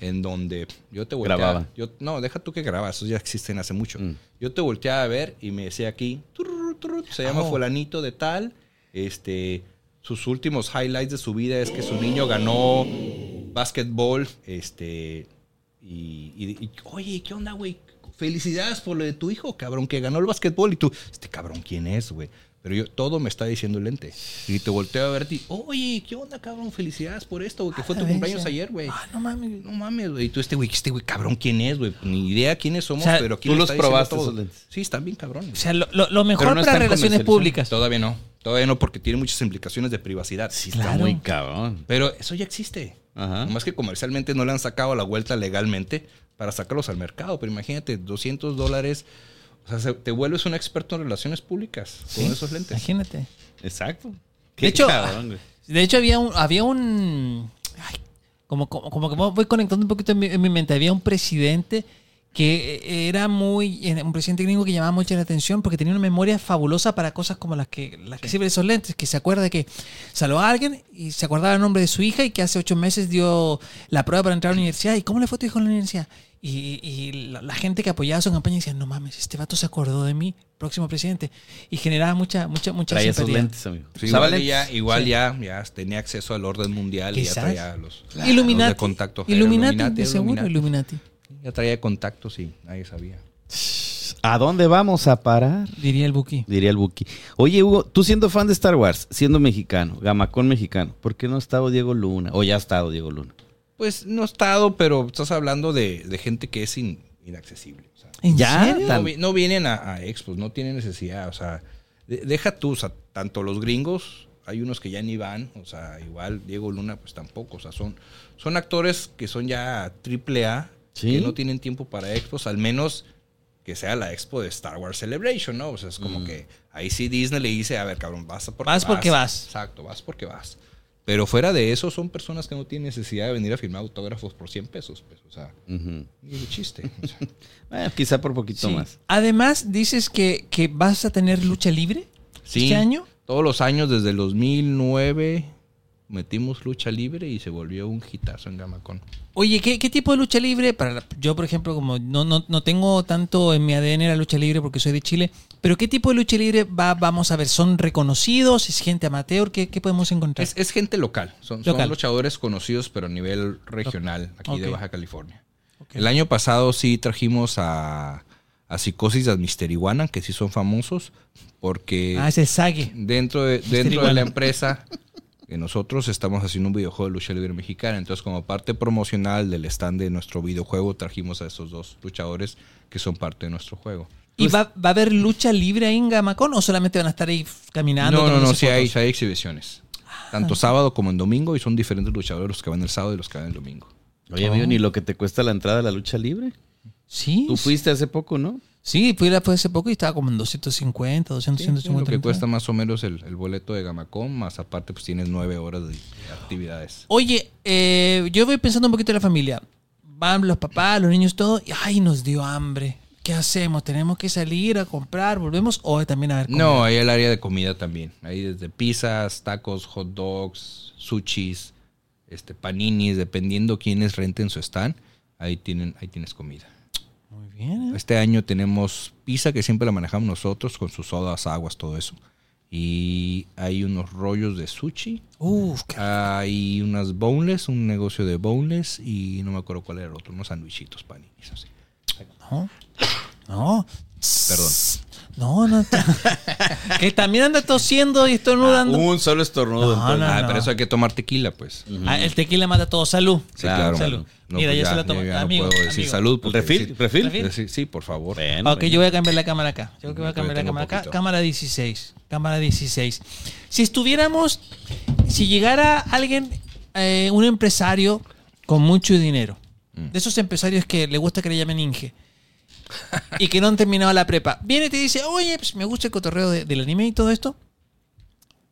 en donde yo te volteaba. Grababa. Yo, no, deja tú que grabas, esos ya existen hace mucho. Mm. Yo te volteaba a ver y me decía aquí, se llama Oh. fulanito de tal, este... Sus últimos highlights de su vida es que su niño ganó básquetbol, este, y, y- y, oye, ¿qué onda, güey? Felicidades por lo de tu hijo, cabrón, que ganó el básquetbol. Y tú, este cabrón, ¿quién es, güey? Pero yo, todo me está diciendo el lente. Y te volteo a verte y, oye, ¿qué onda, cabrón? Felicidades por esto, güey, que fue A tu cumpleaños ayer, güey. Ah, no mames. No mames, güey. Y tú, este güey, este güey, cabrón, ¿quién es, güey? Ni idea quiénes somos, O sea, pero aquí tú los está probaste esos lentes. Sí, están bien cabrones. O sea, lo, lo- lo mejor Pero no para están relaciones públicas. Todavía no. Todavía no, porque tiene muchas implicaciones de privacidad. Sí, está Claro. muy cabrón. Pero eso ya existe. Ajá. Nomás que comercialmente no le han sacado la vuelta legalmente para sacarlos al mercado. Pero imagínate, 200 dólares. O sea, se- te vuelves un experto en relaciones públicas con esos lentes. Imagínate. Exacto. De hecho, cabrón. De hecho, había un. Había un ay, como, como, como que voy conectando un poquito en mi, en mi mente. Había un presidente que eh, era muy era un presidente gringo que llamaba mucho la atención porque tenía una memoria fabulosa para cosas como las que las que sirven esos lentes, que se acuerda de que saludó a alguien y se acordaba el nombre de su hija y que hace ocho meses dio la prueba para entrar a la universidad. ¿Y cómo le fue a tu hijo en la universidad? Y, y la, la gente que apoyaba su campaña decía, no mames, este vato se acordó de mí, próximo presidente. Y generaba mucha, mucha, mucha Traía simpatía. lentes, amigo. Sí, ¿Usaba igual lentes? ya, igual Sí. ya, ya tenía acceso al orden mundial y ya traía los, los Illuminati. de contacto. Illuminati, de seguro, Illuminati. Illuminati. Ya traía contactos y nadie sabía. ¿A dónde vamos a parar? Diría el Buki. Diría el Buki. Oye, Hugo, tú siendo fan de Star Wars, siendo mexicano, gamacón mexicano, ¿por qué no ha estado Diego Luna? O ya ha estado Diego Luna. Pues no he estado, pero estás hablando de, de gente que es in- inaccesible. o sea, ¿En Ya, no, vi- no vienen a, a expos, no tienen necesidad. O sea, de- deja tú, o sea, tanto los gringos, hay unos que ya ni van, o sea, igual Diego Luna, pues tampoco. O sea, son, son actores que son ya triple A, Sí. que no tienen tiempo para expos, al menos que sea la expo de Star Wars Celebration, ¿no? O sea, es como que ahí sí Disney le dice, a ver, cabrón, vas porque Vas porque vas. Exacto, vas porque vas. Pero fuera de eso, son personas que no tienen necesidad de venir a firmar autógrafos por 100 pesos. Pues, o sea, Ujú. ni de chiste. o sea. Bueno, quizá por poquito Sí. más. Además, dices que, que vas a tener lucha libre Sí. este año. Todos los años, desde el 2009, metimos lucha libre y se volvió un hitazo en Gamacón. Oye, ¿qué, qué tipo de lucha libre? Para la- yo, por ejemplo, como no, no, no tengo tanto en mi ADN la lucha libre porque soy de Chile, pero ¿qué tipo de lucha libre va, vamos a ver? ¿Son reconocidos? ¿Es gente amateur? ¿Qué, qué podemos encontrar? Es, es gente local. Son, son Local. luchadores conocidos, pero a nivel regional, aquí de. Baja California. El año pasado sí trajimos a, a Psicosis de Mister Iguana, que sí son famosos, porque ah, es el Sage. dentro de, dentro de la empresa que nosotros estamos haciendo un videojuego de lucha libre mexicana. Entonces, como parte promocional del stand de nuestro videojuego, trajimos a estos dos luchadores que son parte de nuestro juego. ¿Y va, va a haber lucha libre ahí en Gamacón o solamente van a estar ahí caminando? No, no, no, sí hay, sí exhibiciones. Tanto sábado como en domingo y son diferentes luchadores los que van el sábado y los que van el domingo. Oye, Oh. amigo, ni lo que te cuesta la entrada a la lucha libre. Sí. Tú fuiste hace poco, ¿no? Sí, fui, fue hace poco y estaba como en 250, 200, Sí, 150. lo que cuesta más o menos el, el boleto de Gamacón, más aparte pues tienes nueve horas de, de actividades. Oye, eh, yo voy pensando un poquito en la familia. Van los papás, los niños, todo. Y ay, nos dio hambre. ¿Qué hacemos? ¿Tenemos que salir a comprar? ¿Volvemos? ¿O también a ver comida? No, hay el área de comida también. Hay desde pizzas, tacos, hot dogs, sushis, este, paninis, dependiendo quiénes renten su stand, ahí tienen, ahí tienes comida. Muy bien. ¿eh? Este año tenemos pizza que siempre la manejamos nosotros con sus sodas, aguas, todo eso. Y hay unos rollos de sushi. Uf, qué- Hay unas boneless, un negocio de boneless y no me acuerdo cuál era el otro, unos sandwichitos paninis así. no. No. Perdón. No, no. que también anda tosiendo y estornudando. Un solo estornudo. No, entonces. no, ah, no. pero eso hay que tomar tequila, pues. Ah, el tequila mata todo. Salud. Sí, Claro, salud. No, Mira, pues ya, se la toma. ya no amigo, puedo decir amigo. salud. porque ¿Refil? sí- ¿Refil? ¿Refil? Sí, sí, por favor. Ok, yo voy a cambiar la cámara acá. Yo voy a cambiar la cámara acá. Cámara 16. Cámara 16. Si estuviéramos, si llegara alguien, eh, un empresario con mucho dinero, Mm. de esos empresarios que le gusta que le llamen Inge, y que no han terminado la prepa, viene y te dice, oye, pues me gusta el cotorreo de- del anime y todo esto,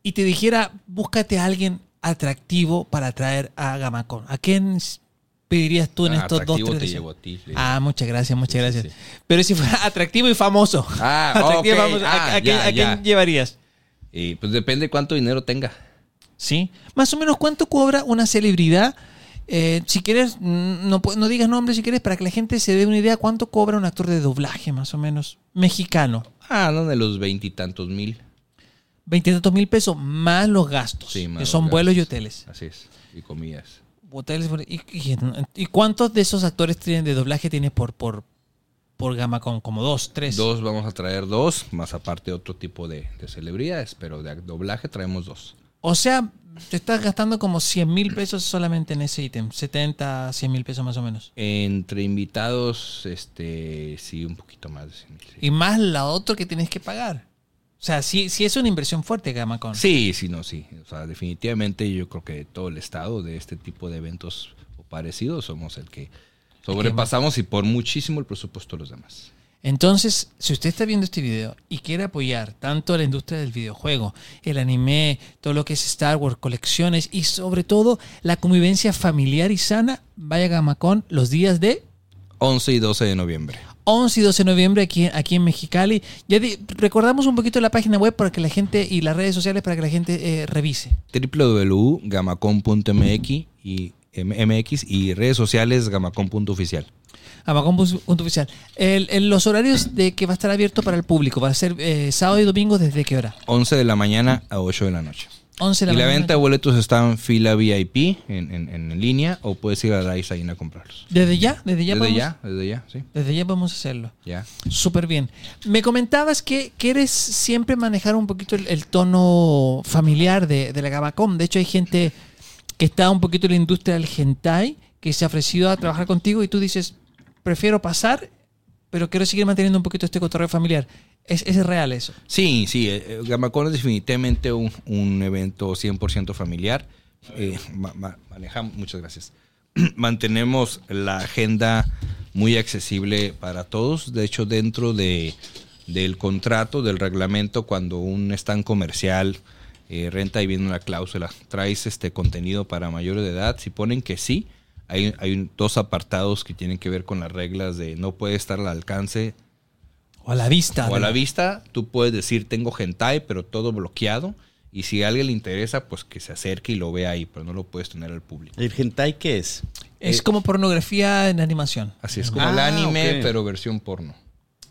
y te dijera, búscate a alguien atractivo para traer a Gamacon. ¿A quién pedirías tú en Ah, estos dos, tres te llevo a ti. Ah, muchas gracias, muchas Sí, gracias. sí. Pero si fuera atractivo y famoso. Ah, Atractivo y famoso, ¿a- Ah, ¿a, quién, ya, a quién ya. llevarías? Y pues depende cuánto dinero tenga. ¿Sí? Más o menos, ¿cuánto cobra una celebridad? Eh, si quieres, no, digas nombre si quieres, para que la gente se dé una idea cuánto cobra un actor de doblaje, más o menos, mexicano. Ah, no, de los veintitantos mil. Veintitantos mil pesos más los gastos, Sí, más que son vuelos y hoteles. Así es. Y comidas. Hoteles y, y- y cuántos de esos actores tienen de doblaje tienes por, por, por gama con como dos, tres? Dos, vamos a traer dos, más aparte otro tipo de, de celebridades, pero de doblaje traemos dos. O sea, te estás gastando como 100 mil pesos solamente en ese ítem. 70, 100 mil pesos más o menos. Entre invitados, este, sí, un poquito más de 100 mil. sí. Y más la otra que tienes que pagar. O sea, sí, sí es una inversión fuerte, Gamacon. Sí, sí, no, sí. O sea, definitivamente yo creo que todo el estado de este tipo de eventos o parecidos somos el que sobrepasamos y por muchísimo el presupuesto de los demás. Entonces, si usted está viendo este video y quiere apoyar tanto a la industria del videojuego, el anime, todo lo que es Star Wars, colecciones y sobre todo la convivencia familiar y sana, vaya a Gamacon los días de 11 y 12 de noviembre. 11 y 12 de noviembre aquí, aquí en Mexicali. Ya di- recordamos un poquito la página web para que la gente y las redes sociales para que la gente eh, revise. www.gamacon.mx y MX y redes sociales gamacon.oficial. Amacom.oficial. El, el- los horarios de que va a estar abierto para el público, va a ser eh, sábado y domingo, ¿desde qué hora? 11 de la mañana a 8 de la noche. 11 de la y la mañana. venta de boletos está en fila VIP en, en- en línea o puedes ir a la ahí a comprarlos. ¿Desde ya? ¿Desde ya? desde podemos- ya, desde ya, sí. Desde ya podemos hacerlo. Ya. Súper bien. Me comentabas que quieres siempre manejar un poquito el, el tono familiar de, de la Gamacom. De hecho, hay gente que está un poquito en la industria del hentai que se ha ofrecido a trabajar contigo y tú dices, prefiero pasar, pero quiero seguir manteniendo un poquito este cotorreo familiar. ¿Es, es real eso? Sí, sí, eh, eh, Gamacon es definitivamente un, un evento 100% familiar. Eh, ma- ma- manejamos, muchas gracias. Mantenemos la agenda muy accesible para todos. De hecho, dentro de, del contrato, del reglamento, cuando un stand comercial eh, renta y viene una cláusula, traes este contenido para mayores de edad, si ponen que sí, hay, hay un- dos apartados que tienen que ver con las reglas de no puede estar al alcance O a la vista. o a la vista, tú puedes decir tengo hentai, pero todo bloqueado. Y si a alguien le interesa, pues que se acerque y lo vea ahí, pero no lo puedes tener al público. ¿El hentai qué es? Es como pornografía en animación. Así es como Ah, el anime, ok. pero versión porno.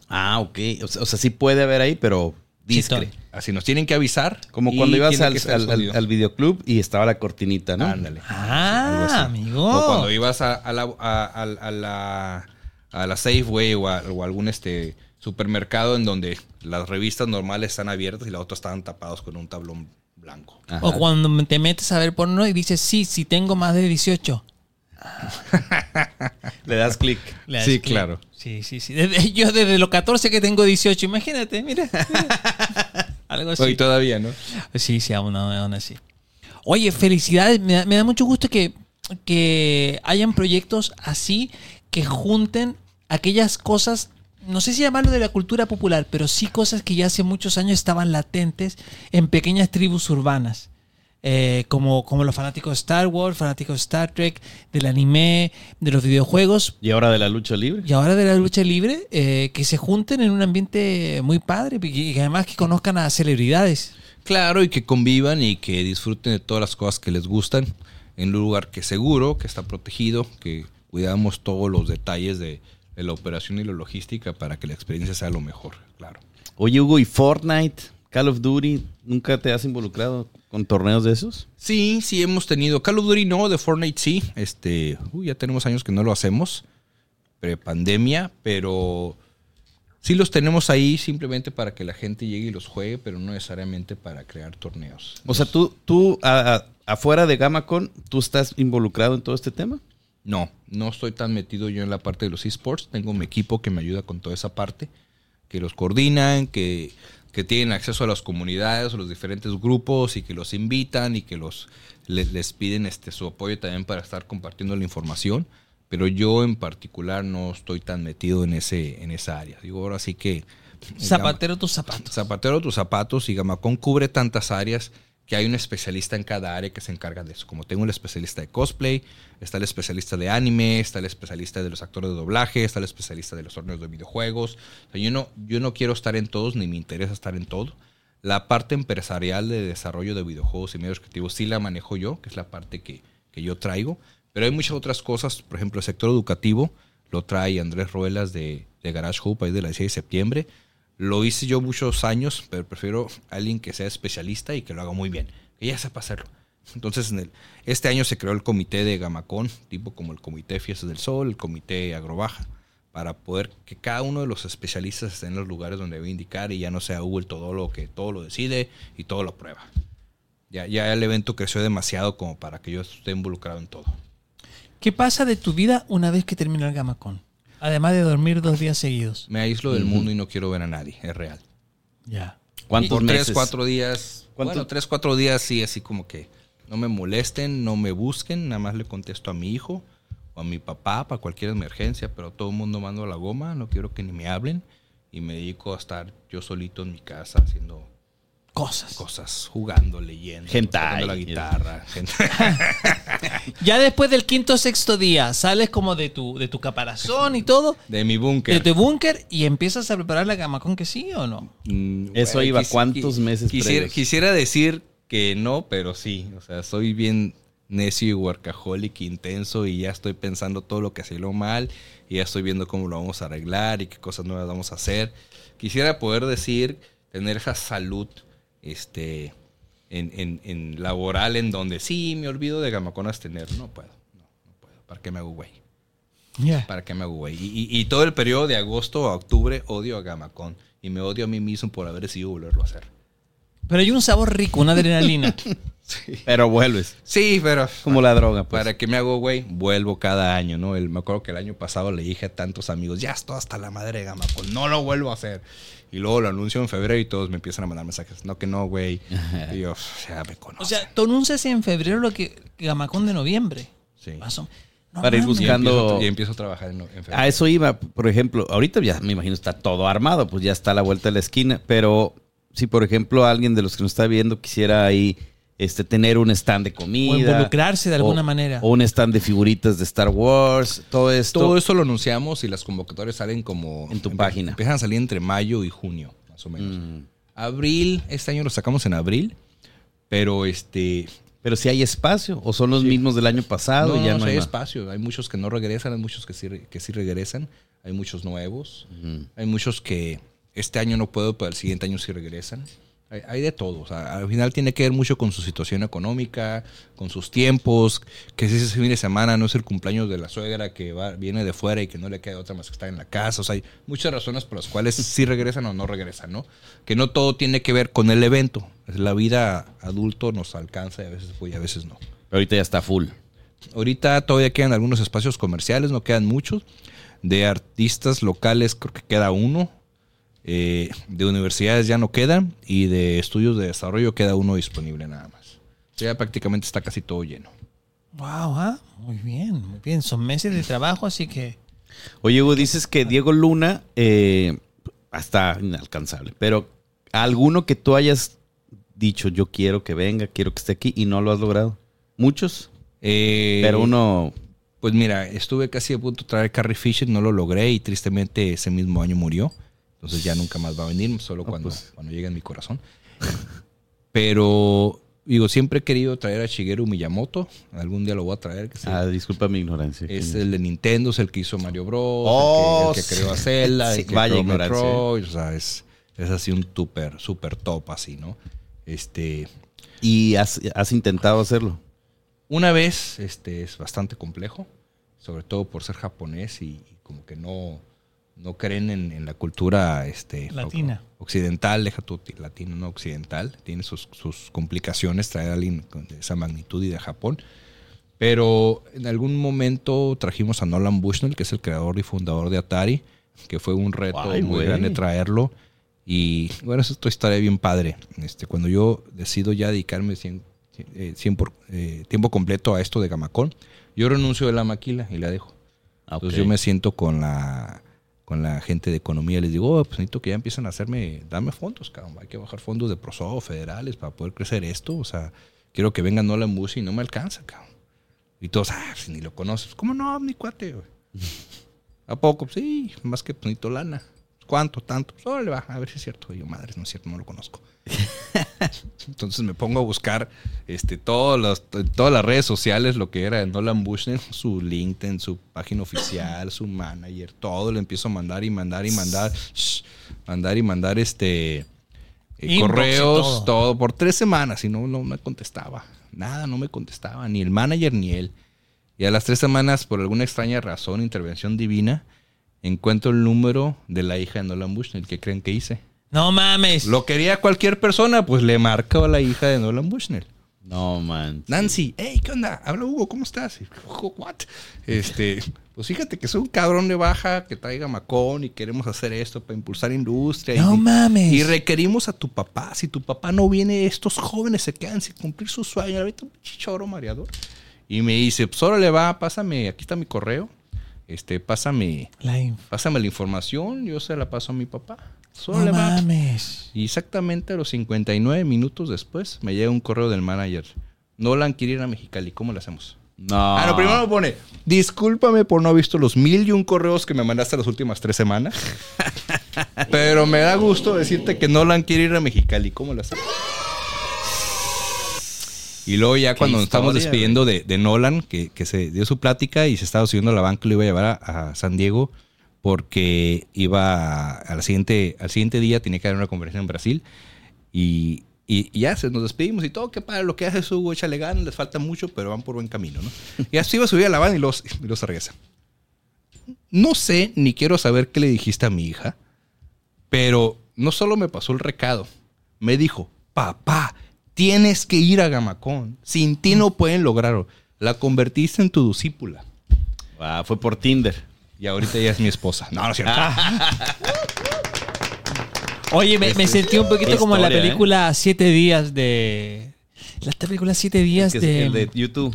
Ah, ok. O sea, o sea, sí puede haber ahí, pero discre. Así nos tienen que avisar. Como y cuando ibas al, al, al- al videoclub y estaba la cortinita, ¿no? Ándale. Ah, amigo. O cuando ibas a, a la, a, a- a la, a la Safeway o, a, o algún este supermercado en donde las revistas normales están abiertas y las otras estaban tapados con un tablón blanco. Ajá. O cuando te metes a ver porno y dices, sí, sí tengo más de 18. Le das clic. Le das Sí, clic. claro. Sí, sí, sí. Desde- yo desde los 14 que tengo 18, imagínate, mira. mira. Algo así. Hoy todavía, ¿no? Sí, sí, aún, aún así. Oye, felicidades. Me da, me da mucho gusto que, que hayan proyectos así que junten aquellas cosas, no sé si llamarlo de la cultura popular, pero sí cosas que ya hace muchos años estaban latentes en pequeñas tribus urbanas. Eh, como, como los fanáticos de Star Wars, fanáticos de Star Trek, del anime, de los videojuegos, Y ahora de la lucha libre. y ahora de la lucha libre, eh, que se junten en un ambiente muy padre y que además que conozcan a celebridades. Claro, y que convivan y que disfruten de todas las cosas que les gustan en un lugar que es seguro, que está protegido, que cuidamos todos los detalles de, de la operación y la logística para que la experiencia sea lo mejor, claro. Oye, Hugo, ¿y Fortnite, Call of Duty, nunca te has involucrado con torneos de esos? Sí, sí hemos tenido Call of Duty no, de Fortnite sí, este, uy, ya tenemos años que no lo hacemos, pre-pandemia, pero sí los tenemos ahí simplemente para que la gente llegue y los juegue, pero no necesariamente para crear torneos. O sea, tú, tú a- a- afuera de GamaCon, ¿tú estás involucrado en todo este tema? No, no estoy tan metido yo en la parte de los esports. Tengo mi equipo que me ayuda con toda esa parte, que los coordinan, que, que tienen acceso a las comunidades, a los diferentes grupos y que los invitan y que los le- les piden este su apoyo también para estar compartiendo la información. Pero yo en particular no estoy tan metido en ese en esa área. Digo ahora sí que Zapatero tus zapatos. Zapatero tus zapatos y Gamacón cubre tantas áreas que hay un especialista en cada área que se encarga de eso. Como tengo el especialista de cosplay, está el especialista de anime, está el especialista de los actores de doblaje, está el especialista de los torneos de videojuegos. Yo, no, yo no quiero estar en todos, ni me interesa estar en todo. La parte empresarial de desarrollo de videojuegos y medios creativos sí la manejo yo, que es la parte que, que yo traigo. Pero hay muchas otras cosas, por ejemplo, el sector educativo lo trae Andrés Ruelas de, de Garage Hoop, ahí de la 16 de septiembre. Lo hice yo muchos años, pero prefiero a alguien que sea especialista y que lo haga muy bien, que ya sepa hacerlo. Entonces, en el- este año se creó el comité de Gamacón, tipo como el comité Fiestas del Sol, el comité Agrobaja, para poder que cada uno de los especialistas esté en los lugares donde debe indicar y ya no sea Hugo el todólogo que todo lo decide y todo lo aprueba. Ya, ya el evento creció demasiado como para que yo esté involucrado en todo. ¿Qué pasa de tu vida una vez que termina el Gamacón? Además de dormir dos días seguidos. Me aíslo del mundo y no quiero ver a nadie, es real. Ya. ¿Cuántos por meses? tres, cuatro días. ¿Cuánto? Bueno, tres, cuatro días sí, así como que no me molesten, no me busquen, nada más le contesto a mi hijo o a mi papá para cualquier emergencia, pero todo el mundo mando a la goma, no quiero que ni me hablen y me dedico a estar yo solito en mi casa haciendo cosas. Cosas, jugando, leyendo, tocando la guitarra. gente- Ya después del quinto o sexto día, sales como de tu, de tu caparazón y todo, de mi de búnker. tu búnker y empiezas a preparar la gamacón que sí o no. Mm, Eso iba, quisi- ¿cuántos meses Quisiera, quisiera decir que no, pero sí. O sea, soy bien necio y workaholic intenso y ya estoy pensando todo lo que salió mal y ya estoy viendo cómo lo vamos a arreglar y qué cosas nuevas vamos a hacer. Quisiera poder decir, tener esa salud este, en, en- en laboral en donde sí me olvido de gamaconas tener. No puedo, no, no puedo. ¿Para qué me hago güey? ¿Para qué me hago güey? Y, y- y todo el periodo de agosto a octubre odio a Gamacón. Y me odio a mí mismo por haber decidido volverlo a hacer. Pero hay un sabor rico, una adrenalina. Pero vuelves. Sí, pero Como la droga, pues. ¿para qué me hago güey? Vuelvo cada año, ¿no? El, me acuerdo que el año pasado le dije a tantos amigos, ya estoy hasta la madre de Gamacón, no lo vuelvo a hacer. Y luego lo anuncio en febrero y todos me empiezan a mandar mensajes. No, que no, güey. Y yo, o sea, me conozco. o sea, tú anuncias en febrero lo que gamacón de noviembre. sí. Más o- no Para ir. Y buscando- empiezo, y empiezo a trabajar en, en febrero. A eso iba, por ejemplo, ahorita ya me imagino está todo armado, pues ya está a la vuelta de la esquina, pero si por ejemplo alguien de los que nos está viendo quisiera ahí este tener un stand de comida O involucrarse de alguna o- manera. o un stand de figuritas de Star Wars, todo esto. Todo esto lo anunciamos y las convocatorias salen como... En tu empe- página. Empiezan a salir entre mayo y junio, más o menos. Mm. Abril, este año lo sacamos en abril, pero este... Pero si hay espacio o son los mismos del año pasado no, y ya no, no, hay espacio. Hay muchos que no regresan, hay muchos que sí, que sí regresan, hay muchos nuevos, hay muchos que este año no puedo, pero el siguiente año sí regresan. Hay, hay de todo. O sea, al final tiene que ver mucho con su situación económica, con sus tiempos, que si ese fin de semana no es el cumpleaños de la suegra que va, viene de fuera y que no le queda otra más que estar en la casa. O sea, hay muchas razones por las cuales sí regresan o no regresan, ¿no? Que no todo tiene que ver con el evento. La vida adulto nos alcanza y a veces fue y a veces no. Pero ahorita ya está full. Ahorita todavía quedan algunos espacios comerciales, no quedan muchos. De artistas locales creo que queda uno. Eh, de universidades ya no quedan. Y de estudios de desarrollo queda uno disponible nada más. Ya prácticamente está casi todo lleno. Wow, ah, muy bien, muy bien. Son meses de trabajo, así que. Oye, Hugo, dices que Diego Luna eh, está inalcanzable, pero alguno que tú hayas dicho, yo quiero que venga, quiero que esté aquí y no lo has logrado. Muchos, Eh, pero uno... Pues mira, estuve casi a punto de traer Carrie Fisher, no lo logré y tristemente ese mismo año murió. Entonces ya nunca más va a venir, solo Ah, cuando, pues. cuando llegue en mi corazón. Pero, digo, siempre he querido traer a Shigeru Miyamoto. Algún día lo voy a traer. Que Ah, disculpa mi ignorancia. es el de Nintendo, es el que hizo Mario Bros. Oh, el, que, el que creó a Zelda, sí, el que vaya creó ignorancia. Metroid. O sea, es, es así un super, super top así, ¿no? Este, ¿Y has, has intentado hacerlo? Una vez, este, es bastante complejo, sobre todo por ser japonés y, y como que no, no creen en, en la cultura este, Latina. o- occidental, deja tu ti- latino, no occidental, tiene sus, sus complicaciones traer a alguien de esa magnitud y de Japón. Pero en algún momento trajimos a Nolan Bushnell, que es el creador y fundador de Atari, que fue un reto muy grande traerlo. Y bueno, es otra historia bien padre. Este, cuando yo decido ya dedicarme 100, eh, 100 por, eh, tiempo completo a esto de Gamacón, yo renuncio de la maquila y la dejo. Ah, Entonces yo me siento con la con la gente de economía, les digo, oh, pues necesito que ya empiecen a hacerme, darme fondos, cabrón. Hay que bajar fondos de Proso federales para poder crecer esto. O sea, quiero que venga Nolan Bush y no me alcanza, cabrón. Y todos, ah, pues ni lo conoces. ¿Cómo no, mi cuate, güey? ¿A poco? Sí, más que pues, necesito lana. ¿Cuánto? Tanto. Solo le va, a ver si es cierto. Y yo, madre, no es cierto, no lo conozco. Entonces me pongo a buscar este, todos los- todas las redes sociales, lo que era Nolan Bushnell, su LinkedIn, su página oficial, su manager, todo le empiezo a mandar y mandar y mandar, shh, mandar y mandar este eh, correos, todo. todo. por tres semanas y no, no me contestaba. Nada, no me contestaba, ni el manager ni él. Y a las tres semanas, por alguna extraña razón, intervención divina, encuentro el número de la hija de Nolan Bushnell. ¿Qué creen que hice? No mames. Lo quería cualquier persona, pues le marcó a la hija de Nolan Bushnell. No, man. Nancy, hey, ¿qué onda? Habla Hugo, ¿cómo estás? Y, "Hugo, what? Este, pues fíjate que soy un cabrón de baja que traiga macón y queremos hacer esto para impulsar industria. No y, mames. Y requerimos a tu papá. Si tu papá no viene, estos jóvenes se quedan sin cumplir su sueño. Ahorita un chichoro mareador. Y me dice, pues ahora le va, pásame, aquí está mi correo. Este, pásame, La pásame la información, yo se la paso a mi papá. Solo No mames. Y exactamente a los 59 minutos después me llega un correo del manager. Nolan quiere ir a Mexicali, ¿cómo lo hacemos? No. Ah, no, primero me pone, discúlpame por no haber visto los mil y un correos que me mandaste las últimas tres semanas. Pero me da gusto decirte que Nolan quiere ir a Mexicali, ¿cómo lo hacemos? Y luego ya cuando nos estamos despidiendo de, de Nolan, que, que se dio su plática y se estaba subiendo a la banca, lo iba a llevar a, a San Diego porque iba a, a la siguiente, al siguiente día tenía que dar una conferencia en Brasil y, y- y ya se nos despedimos y todo, qué padre lo que hace Hugo, échale ganas, les falta mucho, pero van por buen camino, ¿no? Y así iba a subir a la van y los, y los regresa. No sé, ni quiero saber qué le dijiste a mi hija, pero no solo me pasó el recado, me dijo, papá, tienes que ir a Gamacón, sin ti no pueden lograrlo. La convertiste en tu discípula. Ah, fue por Tinder. Y ahorita ya es mi esposa. No, no es cierto. Oye, me, me sentí un poquito como en la historia, ¿eh? película Siete Días de. La película Siete Días Que es de. el de YouTube.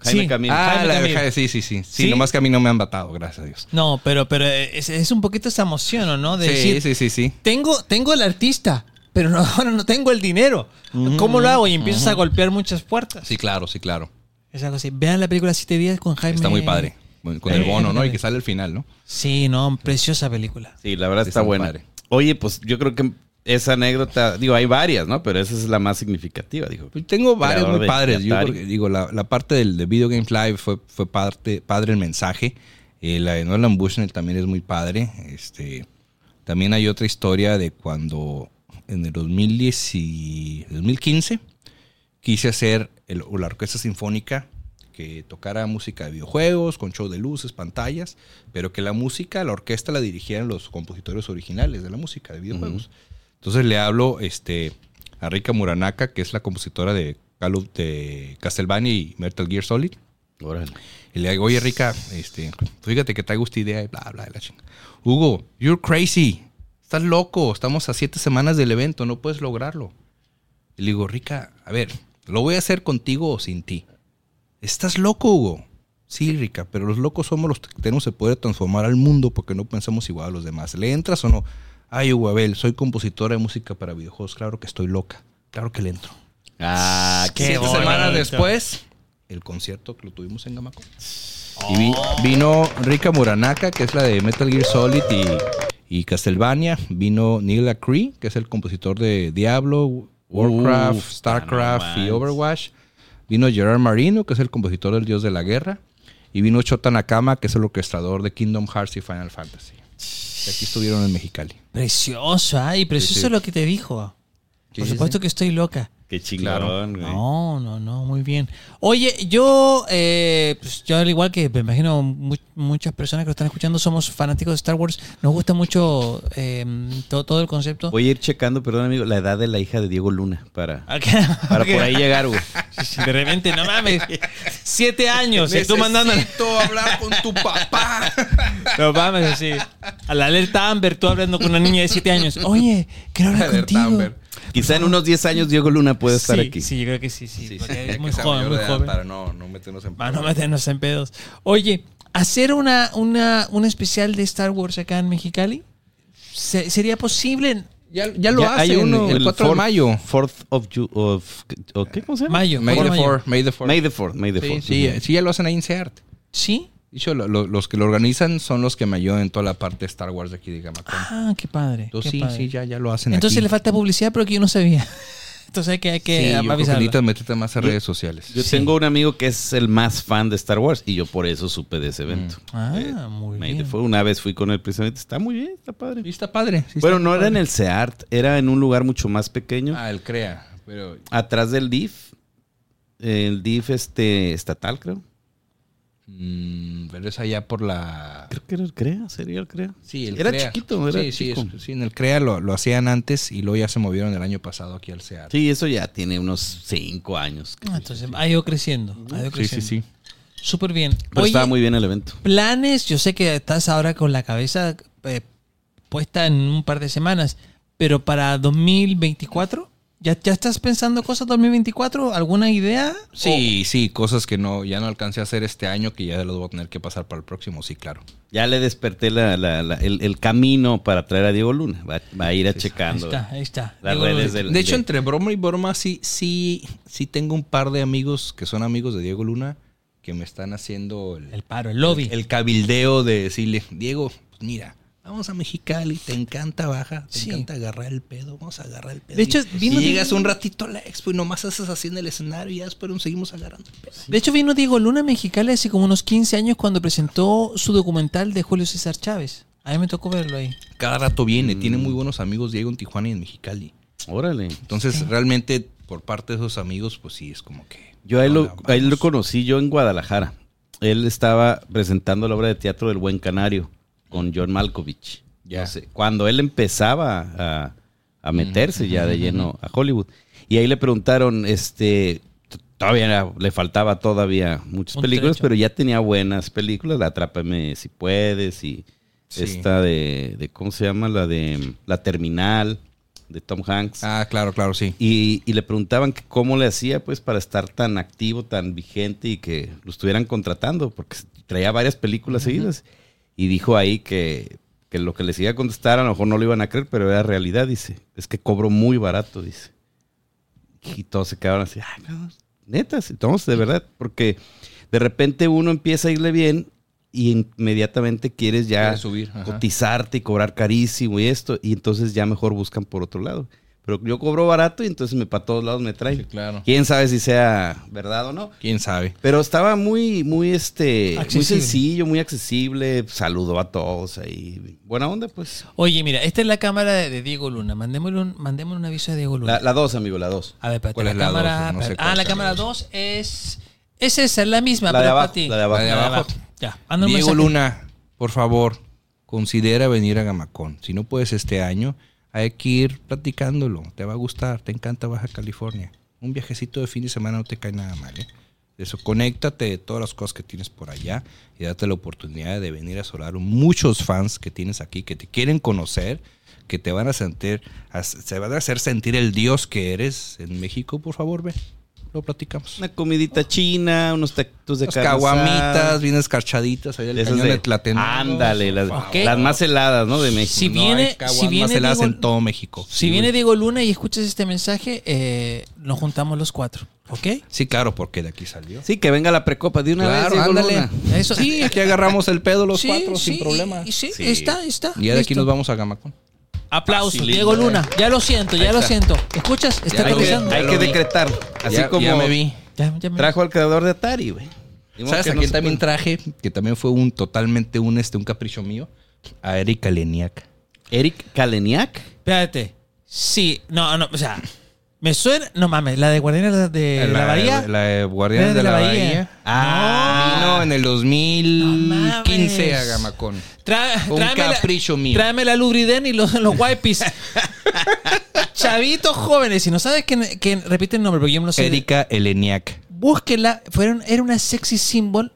Jaime Sí. Ah, Jaime la Camil. de sí, sí, sí, sí. ¿Sí? nomás que a mí no me han matado, gracias a Dios. No, pero, pero es, es un poquito esa emoción, ¿no? De sí, decir, sí, sí, sí. tengo, tengo el artista, pero no, ahora no tengo el dinero. ¿Cómo lo hago? Y empiezas a golpear muchas puertas. Sí, claro, sí, claro. Es algo así. Vean la película Siete Días con Jaime. Está muy padre. Con el bono, ¿no? Y que sale al final, ¿no? Sí, no, preciosa película. Sí, la verdad Sí, está buena. padre. Oye, pues yo creo que esa anécdota, digo, hay varias, ¿no? Pero esa es la más significativa, digo. Pues tengo Creador muy padres. Yo porque, digo, la, la parte del de Video Games Live fue, fue parte, padre el mensaje. Eh, la de Nolan Bushnell también es muy padre. Este, también hay otra historia de cuando en el 2010 y 2015 quise hacer el- la orquesta sinfónica que tocara música de videojuegos, con show de luces, pantallas, pero que la música, la orquesta la dirigieran los compositores originales de la música de videojuegos. Entonces le hablo este, a Rika Muranaka, que es la compositora de, de Castlevania y Metal Gear Solid. Órale. Y le digo, oye Rika, este, fíjate que traigo esta idea y bla, bla, y la chinga. Hugo, you're crazy. Estás loco. Estamos a siete semanas del evento. No puedes lograrlo. Y le digo, Rika, a ver, ¿lo voy a hacer contigo o sin ti? ¿Estás loco, Hugo? Sí, Rika, pero los locos somos los que tenemos el poder de transformar al mundo porque no pensamos igual a los demás. ¿Le entras o no? Ay, Hugo Abel, soy compositora de música para videojuegos. Claro que estoy loca. Claro que le entro. Ah, Qué Siete semanas después, el concierto que lo tuvimos en Gamacón. Y vi- vino Rika Muranaka, que es la de Metal Gear Solid y, y Castlevania. Vino Neil Cree, que es el compositor de Diablo, Warcraft, Uf, Starcraft y. Overwatch. Vino Gerard Marino, que es el compositor del Dios de la Guerra. Y vino Chota Nakama, que es el orquestador de Kingdom Hearts y Final Fantasy. Y aquí estuvieron en Mexicali. Precioso, ay, precioso Sí, sí. lo que te dijo. Sí, Por sí, supuesto que estoy loca. Qué chingón, Claro. güey. No, no, no, muy bien. Oye, yo, eh, pues yo al igual que me imagino mu- muchas personas que lo están escuchando, somos fanáticos de Star Wars. Nos gusta mucho eh, to- todo el concepto. Voy a ir checando, perdón, amigo, la edad de la hija de Diego Luna para, para por ahí llegar, güey. De repente, no mames, siete años, y tú mandando... Necesito hablar con tu papá. No mames, así. A la alerta Amber, tú hablando con una niña de siete años. Oye, quiero hablar Alerta contigo. Amber. Quizá en unos 10 años Diego Luna puede estar sí, aquí. Sí, yo creo que sí, sí. Sí, porque sí, es muy joven, muy joven. Para no, no meternos en Para no meternos en pedos. Oye, hacer una, una, un especial de Star Wars acá en Mexicali, ¿se- ¿sería posible? Ya, ya lo Ya hacen hay uno, el 4 de fourth- mayo. Fourth of, Ju- of, o ¿Qué? ¿Cómo se llama? Mayo. May cuatro the de mayo. 4 May the 4 May the 4th, May the Sí, 4th. sí, Ujú. sí, ya lo hacen ahí en CEART. ¿Sí? De hecho, lo- lo- los que lo organizan son los que me ayudan en toda la parte de Star Wars de aquí de Gamacón. Ah, qué padre. Entonces, qué sí, padre. sí, ya, ya lo hacen Entonces aquí. le falta publicidad, pero que yo no sabía. Entonces hay que, hay que Sí, yo creo que avisarlo. necesitas meterte más a redes sociales. Yo Sí. tengo un amigo que es el más fan de Star Wars y yo por eso supe de ese evento. Ah, Eh, muy bien. Fourth. Una vez fui con él precisamente. Está muy bien, está padre. Sí, está padre. sí bueno, no era en el SEART, era en un lugar mucho más pequeño. Ah, el CREA. Pero Atrás del DIF. El DIF este, estatal, creo. Mm, pero es allá por la... Creo que era el CREA, sería el CREA. Sí, el era CREA. chiquito, era sí, sí, chico. es- sí, en el CREA lo, lo hacían antes y luego ya se movieron el año pasado aquí al CEART. Sí, eso ya tiene unos cinco años. Ah, entonces ha ido creciendo. Ha ido sí, sí. creciendo. sí. Súper bien. Pero Oye, estaba muy bien el evento. planes, yo sé que estás ahora con la cabeza eh, puesta en un par de semanas, pero para 2024 ¿Ya, ¿Ya estás pensando cosas 2024? ¿Alguna idea? Sí, sí, cosas que no, ya no alcancé a hacer este año, que ya los voy a tener que pasar para el próximo, sí, claro. Ya le desperté la- la- la- el, el camino para traer a Diego Luna. Va, va a ir a Ahí checando está, ahí está. las redes del. De hecho, de- entre broma y broma, sí, sí, sí tengo un par de amigos que son amigos de Diego Luna que me están haciendo el, El paro, el lobby. el cabildeo de decirle, Diego, pues mira, vamos a Mexicali, te encanta baja, te Sí. encanta agarrar el pedo, vamos a agarrar el pedo. De hecho, y, vino y llegas un ratito a la expo y nomás haces así en el escenario y ya después seguimos agarrando el pedo. De hecho, vino Diego Luna a Mexicali hace como unos 15 años cuando presentó su documental de Julio César Chávez. A mí me tocó verlo ahí. Cada rato viene, tiene muy buenos amigos Diego en Tijuana y en Mexicali. Órale. Entonces, realmente, por parte de esos amigos, pues sí, es como que... Yo a él, lo, Hola, a él lo conocí yo en Guadalajara. Él estaba presentando la obra de teatro del Buen Canario con John Malkovich. Ya. No sé, cuando él empezaba a, a meterse ya de lleno a Hollywood. Y ahí le preguntaron, este, todavía era- le faltaba todavía muchas Un películas, trecho. pero ya tenía buenas películas. La Atrápame si puedes y Sí. esta de, de, ¿cómo se llama? La de La Terminal, de Tom Hanks. Ah, claro, claro, sí. Y, y le preguntaban que cómo le hacía pues para estar tan activo, tan vigente y que lo estuvieran contratando, porque traía varias películas seguidas. Y dijo ahí que, que lo que les iba a contestar a lo mejor no lo iban a creer, pero era realidad, dice. Es que cobro muy barato, dice. Y todos se quedaron así, ay, no, neta, sí, entonces, de verdad, porque de repente uno empieza a irle bien y inmediatamente quieres ya subir, cotizarte y cobrar carísimo y esto, y entonces ya mejor buscan por otro lado. Pero yo cobro barato y entonces me para todos lados me traen. Sí, claro. Quién sabe si sea verdad o no. ¿Quién sabe? Pero estaba muy, muy, este, muy sencillo, muy accesible. Saludó a todos ahí. Buena onda, pues. Oye, mira, esta es la cámara de, Diego Luna. Mandémosle un, mandémosle un aviso a Diego Luna. La, la dos, amigo, la dos. a ver, espérate, ¿cuál la es la cámara. dos? No sé espérate. cuál ah, la cámara dos. 2 es. Es esa, es la misma, La pero abajo, para ti. la de abajo. La de abajo. Ya, Diego mensaje. Luna, por favor, considera venir a Gamacón. Si no puedes este año, hay que ir platicándolo. Te va a gustar, te encanta Baja California. Un viajecito de fin de semana no te cae nada mal. ¿eh? Eso, conéctate de todas las cosas que tienes por allá y date la oportunidad de venir a solar muchos fans que tienes aquí, que te quieren conocer, que te van a sentir, se van a hacer sentir el dios que eres en México. Por favor, ve, lo platicamos. Una comidita china, unos taquitos de carne caguamitas, bien escarchaditas ahí del De esas cañón de- de Tlatenango. Ándale, las, más heladas, ¿no? De México. Si No viene- si viene heladas Diego- en todo México. Si viene Diego Luna y escuchas este mensaje, eh, nos juntamos los cuatro. ¿Ok? Sí, claro, porque de aquí salió. Sí, que venga la precopa de una Claro, vez. Diego ándale. Luna. Eso. Sí, aquí agarramos el pedo los Sí, cuatro sí, sin problema. y- sí, Sí. está, está. Y ya de aquí nos vamos a Gamacón. Aplausos, Facilito. Diego Luna. Ya lo siento, ya lo siento. ¿Escuchas? Está Hay aterrizando. Hay que decretar. Así ya, como ya me vi. Ya- ya me- trajo al creador de Atari, güey. ¿Sabes a no quién también puede. traje? Que también fue un totalmente un, este, un capricho mío. A Erika Leniak. Eric Kaleniak. Espérate. Sí, no, no, o sea, me suena. No mames, la de Guardianes de la, Bahía. La de Guardianes de la, Bahía. Ah, Vino en el 2015 mames. a Gamacón. Tra- Un tráeme la- capricho mío. Tráeme la Lubriden y los, los wipes. Chavitos jóvenes, si no sabes que, que repite el nombre, porque yo lo sé. Erika Eleniak. Búsquenla. Fueron, era una sexy symbol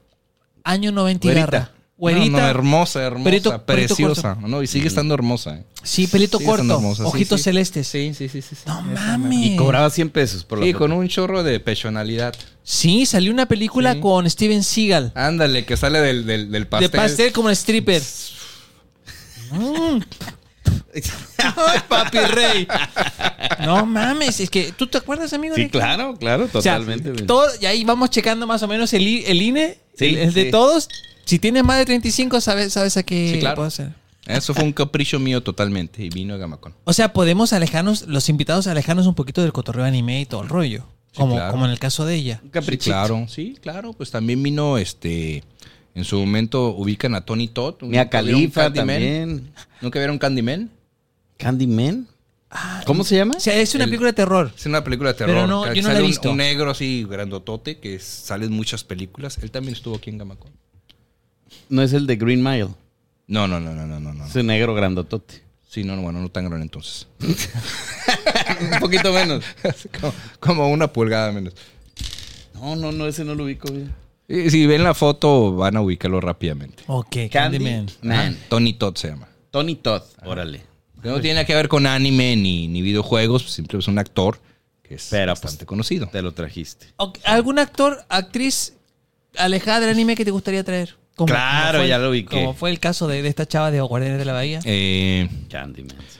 año 90 y garra. Güerita. No, no, hermosa, hermosa, Pelito- pelito preciosa. No, y sigue estando hermosa. eh. Sí, pelito Sigue corto. hermosa, ojitos sí. celestes. Sí, sí, sí, sí. No mames. Y cobraba 100 pesos por la Sí, foto. con un chorro de personalidad. Sí, salió una película Sí. con Steven Seagal. Ándale, que sale del, del, del pastel. De pastel como el stripper. Mm. Ay, papi rey. No mames, es que ¿tú te acuerdas, amigo? Sí, claro, claro, O sea, totalmente. güey. todo, y ahí vamos checando más o menos el, el INE, Sí, el, el de sí. todos. Si tienes más de 35, sabes, sabes a qué Sí, claro. puedo hacer. Eso fue un capricho mío totalmente. Y vino a Gamacón. O sea, podemos alejarnos, los invitados alejarnos un poquito del cotorreo anime y todo el rollo. Sí, como, claro. como en el caso de ella. Un Sí, claro. Sí, claro. Pues también vino este. En su momento ubican a Tony Todd. Mia ¿Nunca vieron Khalifa Candyman? también. ¿Nunca vieron Candyman? Candyman. ¿Cómo se llama? O sea, es una El- película de terror. Es una película de terror. Pero no, yo no la sale he un- visto. Un, negro así grandotote que sale en muchas películas. Él también estuvo aquí en Gamacón. No es el de Green Mile. No, no, no, no, no, no. no. Ese negro grandotote. Sí, no, no, bueno, no tan grande entonces. Un poquito menos. como, como una pulgada menos. No, no, no, ese no lo ubico. Y si ven la foto, van a ubicarlo rápidamente. Ok, Candyman. Candyman. Tony Todd se llama. Tony Todd. Órale. No tiene que ver con anime ni, ni videojuegos, siempre es un actor que es Pero, bastante pues, conocido. Te lo trajiste. ¿Algún actor, actriz alejada del anime que te gustaría traer? Como- Claro, fue- ya lo ubiqué. Como fue el caso de, de esta chava de Guardianes de la Bahía. Eh, Candyman. sí.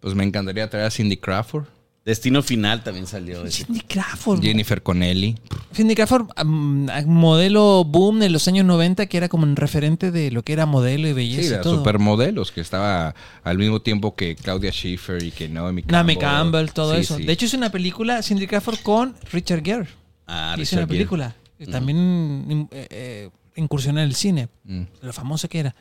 pues me encantaría traer a Cindy Crawford, Destino Final también salió. ese. Cindy Crawford. Jennifer Connelly. Cindy Crawford, mm, modelo boom de los años 90, que era como un referente de lo que era modelo y belleza Sí, y todo. supermodelos, que estaba al mismo tiempo que Claudia Schiffer y que Naomi Campbell. Naomi Campbell, todo Sí, eso. sí. De hecho, es una película, Cindy Crawford, con Richard Gere. Ah, hizo Richard una película. También in- eh, eh, incursionó en el cine. Mm. Lo famoso que era.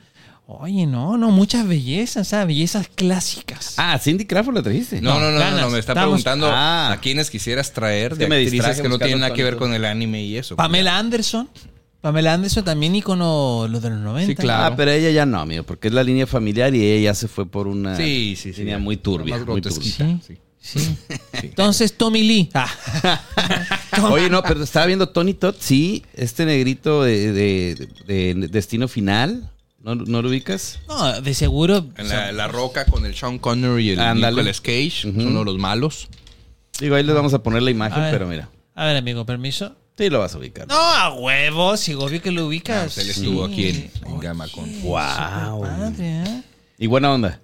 Oye, no, no, muchas bellezas, ¿sabes? Bellezas clásicas. Ah, Cindy Crawford la trajiste. No, no, no, no, me está Estamos- preguntando Ah. a quiénes quisieras traer de me actrices que no tienen nada que ver con el anime y eso. Pamela Anderson. Pamela Anderson también ícono los de los 90. Sí, claro. Ah, pero ella ya no, amigo, porque es la línea familiar y ella ya se fue por una Sí, sí, sí. línea muy turbia. Más muy turbia. Sí. Sí. Entonces, Tommy Lee. Ah. Oye, no, pero estaba viendo Tony Todd, sí, este negrito de, de- de- de Destino Final, ¿no, no lo ubicas? No, de seguro. En la, la roca con el Sean Connery y el Ándale. Nicolas Cage, son uno de los malos. Digo, ahí les vamos a poner la imagen, ver. pero mira, A ver, amigo, permiso. sí lo vas a ubicar. No, a huevos, sí, obvio que lo Ah, ubicas. pues él estuvo Sí. aquí en, en Oye, Gama con. Wow. padre, ¿eh? Y buena onda.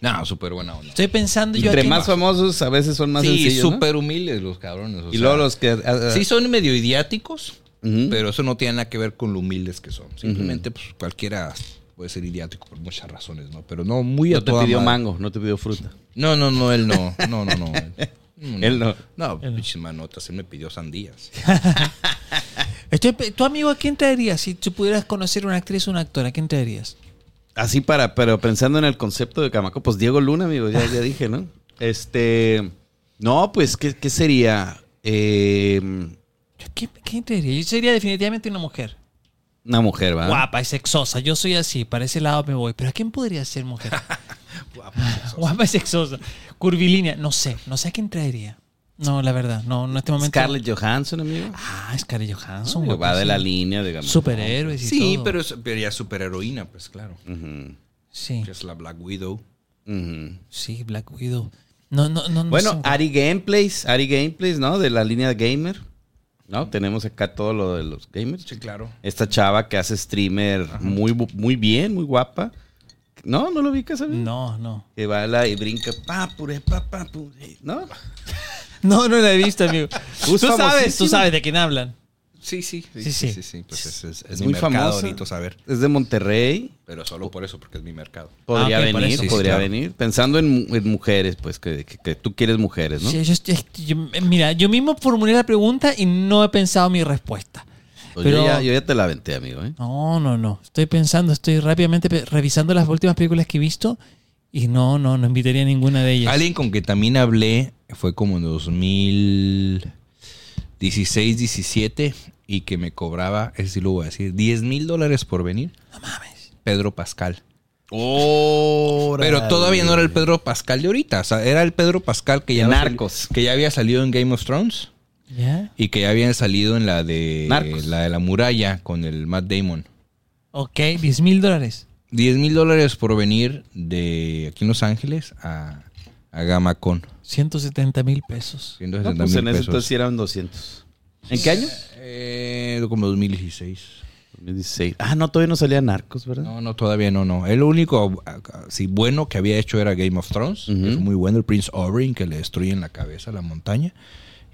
No, súper buena onda. Estoy pensando yo Entre aquí- más famosos, a veces son más sí, sencillos, ¿no? súper humildes los cabrones. o Y sea, luego los que... ah, ah, Sí, son medio idiáticos, ujú. pero eso no tiene nada que ver con lo humildes que son. Simplemente, pues cualquiera puede ser idiático por muchas razones, ¿no? Pero no, muy a no te toda pidió madre. mango, no te pidió fruta. No, no, no, él no. No, no, no. Mm, Él no. No, pinches manotas, él me pidió sandías. Estoy pe- ¿Tu amigo a quién traerías? Si tú pudieras conocer una actriz o un actor, ¿a quién traerías? Así para, pero pensando en el concepto de Camaco, pues Diego Luna, amigo, ya, ya dije, ¿no? Este, no, pues, ¿qué, qué sería? Eh, ¿A ¿Quién, quién traería? Yo sería definitivamente una mujer. una mujer, ¿va? Guapa y sexosa. Yo soy así, para ese lado me voy. ¿Pero a quién podría ser mujer? Guapa y sexosa. Curvilínea. No sé, no sé a quién traería. No, la verdad, no, en este momento. Scarlett Johansson, amigo. Ah, Scarlett Johansson. va de la línea de Gamma. Superhéroes y Sí, todo. pero, es, pero ya es superheroína, pues claro. Sí, Que es la Black Widow. sí, Black Widow. No, no, no. no Bueno, sé. Ari Gameplays, Ari Gameplays, ¿no? De la línea gamer. ¿No? Tenemos acá todo lo de los gamers. Sí, claro. Esta chava que hace streamer muy, muy bien, muy guapa. No, no lo ubicas, amigo? No, no. Que va la y brinca, pa, pure, pa, pa, pure, ¿no? No, no la he visto, amigo. Tú sabes, tú sabes de quién hablan. Sí, sí, sí, Sí, sí, sí. sí, sí, Pues es, es, es Es mi muy mercado saber. Es de Monterrey. Pero solo por eso, porque es mi mercado. Podría Ah, venir. Sí, podría claro. venir. Pensando en, mu- en mujeres, pues, que, que- que tú quieres mujeres, ¿no? Sí, yo estoy- yo- mira, yo mismo formulé la pregunta y no he pensado mi respuesta. Pues pero- yo, ya, yo ya te la aventé, amigo, ¿eh? No, no, no. Estoy pensando, estoy rápidamente revisando las últimas películas que he visto y no, no, no invitaría a ninguna de ellas. Alguien con que también hablé fue como en 2016, 17 y que me cobraba, ese sí lo voy a decir, 10 mil dólares por venir. No mames. Pedro Pascal. Órale. Pero todavía no era el Pedro Pascal de ahorita. O sea, era el Pedro Pascal que ya, Narcos. que ya había salido en Game of Thrones y que ya habían salido en la de Narcos. la de la muralla con el Matt Damon. Ok, 10 mil dólares. 10 mil dólares por venir de aquí en Los Ángeles a, a Gamacon. 170 mil pesos. 160 No, pues mil en ese pesos. entonces sí eran 200. ¿En qué año? Eh, como 2016. 2016. Ah, no, todavía no salía Narcos, ¿verdad? No, no, todavía no, no. El único sí, bueno que había hecho era Game of Thrones. que es muy bueno, el Prince Oberyn, que le destruyen la cabeza a la montaña.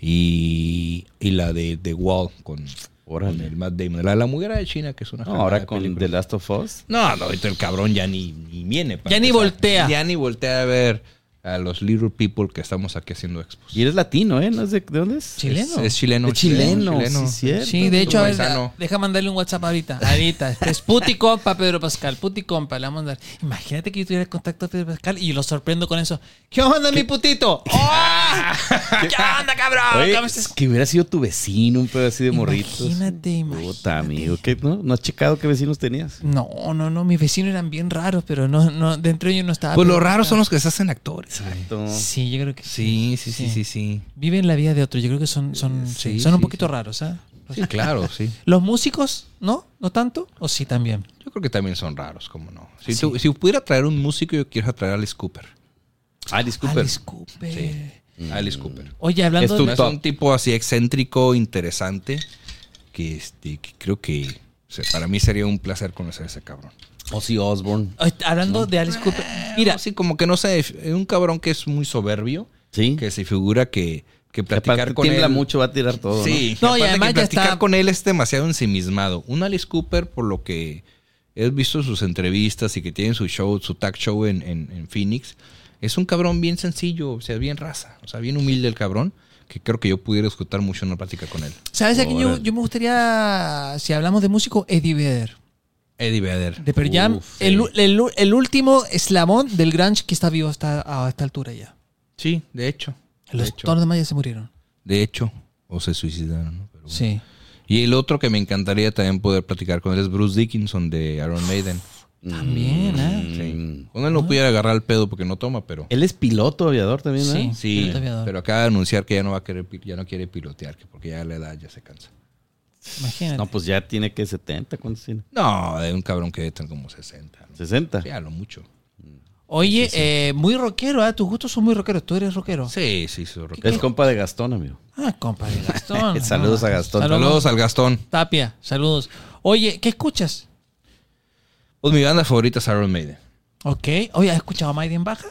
Y, y la de The Wall con, Órale. el Matt Damon. La la mujer de China, que es una No, ahora de con película. The Last of Us. No, no, ahorita el cabrón ya ni, ni viene. Ya ni empezar. voltea. Ya ni voltea a ver a los little people que estamos aquí haciendo expos. Y eres latino, ¿eh? ¿No es de, ¿de dónde es? Chileno. Es, es chileno. Es chileno, sí, cierto. Sí, de hecho, a ver, deja mandarle un WhatsApp ahorita. Ahorita. Este es Puti Compa, Pedro Pascal. Puti Compa, le vamos a mandar. Imagínate que yo tuviera contacto a Pedro Pascal y lo sorprendo con eso. ¿Qué onda, mi putito? ¡Oh! ¿Qué onda, cabrón? Oye, que hubiera sido tu vecino, un pedo así de morritos. Imagínate, imagínate. Puta, amigo. ¿Qué, no? ¿No has checado qué vecinos tenías? No, no, no. Mis vecinos eran bien raros, pero no, no, dentro de ellos no estaba. Pues los raros son los que se hacen actores. Exacto. Sí, yo creo que Sí, sí, sí, sí, sí. Viven la vida de otro. Yo creo que son, son, Sí, sí, son un poquito sí. raros, ¿ah? Sí, claro, sí. Los músicos, ¿no? ¿No tanto? ¿O sí también? Yo creo que también son raros, como no. Si, tú- si pudiera traer un músico, yo quiero traer a Alice Cooper. Alice Cooper. Alice Cooper. Oye, hablando Es tu de... Es un tipo así excéntrico, interesante, que, este, que creo que o sea, para mí sería un placer conocer a ese cabrón. Ozzy Osbourne. Hablando de Alice Cooper. Mira, así como que no sé, es un cabrón que es muy soberbio, Sí. que se figura que, que platicar aparte con tiembla él... mucho, va a tirar todo. Sí, No, no, y además que ya platicar está- con él es demasiado ensimismado. Un Alice Cooper, por lo que he visto sus entrevistas y que tiene su show, su tag show en, en- en Phoenix, es un cabrón bien sencillo, o sea, bien raza, o sea, bien humilde el cabrón, que creo que yo pudiera disfrutar mucho una plática con él. ¿sabes a quién yo, yo me gustaría, si hablamos de músico, Eddie Vedder? Eddie Vedder. De Pearl Jam. Uf, el, sí. el- el último eslabón del grunge que está vivo hasta, a esta altura ya. Sí, de hecho. De Los, hecho, todos los demás ya se murieron. de hecho, o se suicidaron, ¿no? Pero bueno. Sí. Y el otro que me encantaría también poder platicar con él es Bruce Dickinson de Iron Maiden. También, ¿eh? Sí. Con él no pudiera agarrar el pedo porque no toma, pero... Él es piloto aviador también, ¿no? Sí. Sí, piloto aviador. pero acaba de anunciar que ya no va a querer, ya no quiere pilotear, que porque ya a la edad ya se cansa. Imagínate. No, pues ya tiene que 70, ¿cuántos tiene? No, de un cabrón que debe tener como 60. ¿no? 60. Sí, a lo mucho. Oye, eh, muy rockero, ¿eh? Tus gustos son muy rockeros. Tú eres rockero. Sí, sí, su rock. Es compa de Gastón, amigo. Ah, compadre Gastón. Saludos No, a Gastón. Saludos al Gastón. Tapia, saludos. Oye, ¿qué escuchas? Pues mi banda favorita es Iron Maiden. Ok. Oye, ¿has escuchado a Maiden Baja?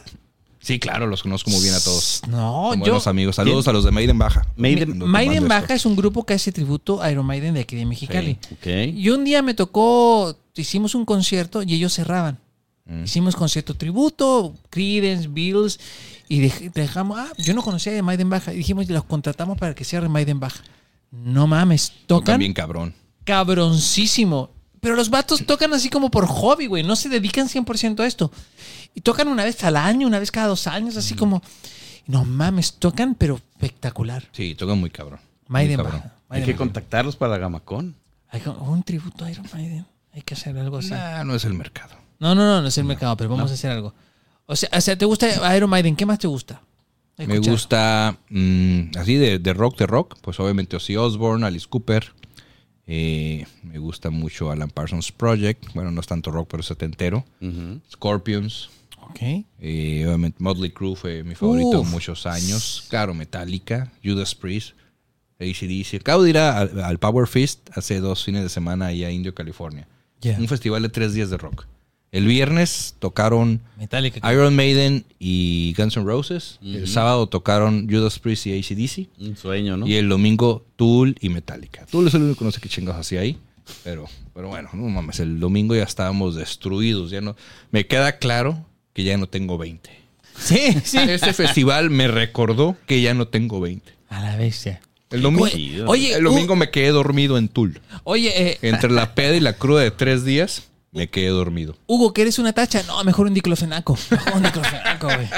Sí, claro, los conozco muy bien a todos. No, Son yo. buenos amigos. Saludos a los de Maiden Baja. Maiden- Maiden Baja es un grupo que hace tributo a Iron Maiden de aquí de Mexicali. Ok. Y un día me tocó, hicimos un concierto y ellos cerraban. Mm. Hicimos concierto tributo, Creedence, Bills, y dej- dejamos, ah, yo no conocía de Maiden Baja. Y dijimos, los contratamos para que cierren Maiden Baja. No mames, Tocan tocan bien cabrón. cabroncísimo. Pero los vatos tocan así como por hobby, güey. No se dedican 100% a esto. Y tocan una vez al año, una vez cada dos años, así como... No mames, tocan, pero espectacular. Sí, tocan muy cabrón. Muy Maiden cabrón. Hay Maiden que contactarlos para la Gamacón. Hay un tributo a Iron Maiden. Hay que hacer algo así. Nah, no es el mercado. No, no, no, no es el mercado, pero vamos a hacer algo. O sea, o sea, ¿te gusta Iron Maiden? ¿Qué más te gusta? Me gusta mm, así de, de rock, de rock. Pues obviamente Ozzy Osbourne, Alice Cooper. Eh, me gusta mucho Alan Parsons Project. Bueno, no es tanto rock, pero es setentero. Scorpions. Ok. Eh, obviamente Motley Crue fue mi favorito Uf. muchos años. Claro, Metallica, Judas Priest, ACDC. Acabo de ir a- al, al Power Fest hace dos fines de semana allá a Indio, California. Un festival de tres días de rock. El viernes tocaron Metallica. Iron Maiden y Guns N' Roses. El sábado tocaron Judas Priest y ACDC. Un sueño, ¿no? Y el domingo Tool y Metallica. Tool es el único que no sé qué chingados hacía ahí. Pero, pero bueno, no mames, el domingo ya estábamos destruidos. Ya no, me queda claro que ya no tengo 20. Sí, sí. Este festival me recordó que ya no tengo 20. A la bestia. El domingo, Oye, el domingo me quedé dormido en Tool. Oye, eh, Entre la peda y la cruda de tres días, me quedé dormido. Hugo, ¿que eres una tacha? No, mejor un diclofenaco. Mejor un diclofenaco, güey.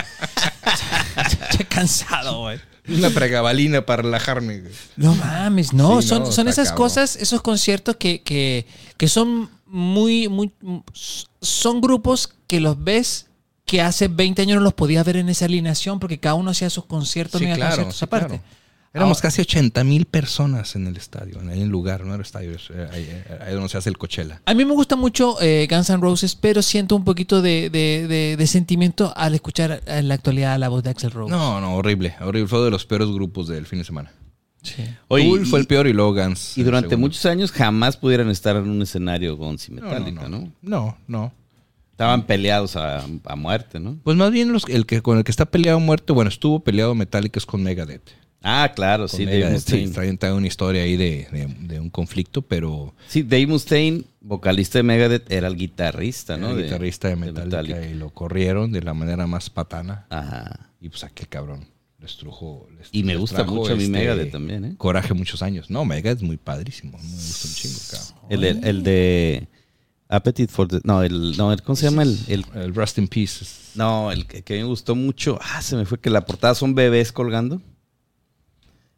Estoy cansado, güey. Una pregabalina para relajarme. güey. No mames, no, Sí, son, no, son esas cabrón. cosas, esos conciertos que, que, que son muy, muy, son grupos que los ves que hace 20 años no los podías ver en esa alineación porque cada uno hacía sus conciertos, Sí, mega claro, conciertos sí, aparte. claro. Éramos casi 80 mil personas en el estadio, en el lugar, no era estadio, es, eh, ahí, eh, ahí donde se hace el Coachella. A mí me gusta mucho eh, Guns N' Roses, pero siento un poquito de, de- de- de sentimiento al escuchar en la actualidad la voz de Axel Rose. No, no, horrible, horrible. Fue de los peores grupos del fin de semana. Sí. Oye, Tool y- fue el peor y luego Guns. Y durante segundo. muchos años jamás pudieran estar en un escenario Guns y No, Metallica, no, ¿no? no, no, no. Estaban peleados a, a muerte, ¿no? Pues más bien los, el que con el que está peleado a muerte, bueno, estuvo peleado Metallica es con Megadeth. Ah, claro, sí, Dave Mustaine. traen una historia ahí de, de- de un conflicto, pero Sí, Dave Mustaine, vocalista de Megadeth, era el guitarrista, ¿no? el De- guitarrista de Metallica, Metallica. y lo corrieron de la manera más patana. Ajá. Y pues aquel cabrón les trujo. les- Y me gusta mucho a mi este, Megadeth también, ¿eh? Coraje muchos años. No, Megadeth es muy padrísimo. Me gusta un chingo, cabrón. El, de- el de Appetite for the... No, el, no, el- ¿cómo se llama? El, el- El Rust in Peace. es- no, el que, que me gustó mucho. Ah, se me fue que la portada son bebés colgando.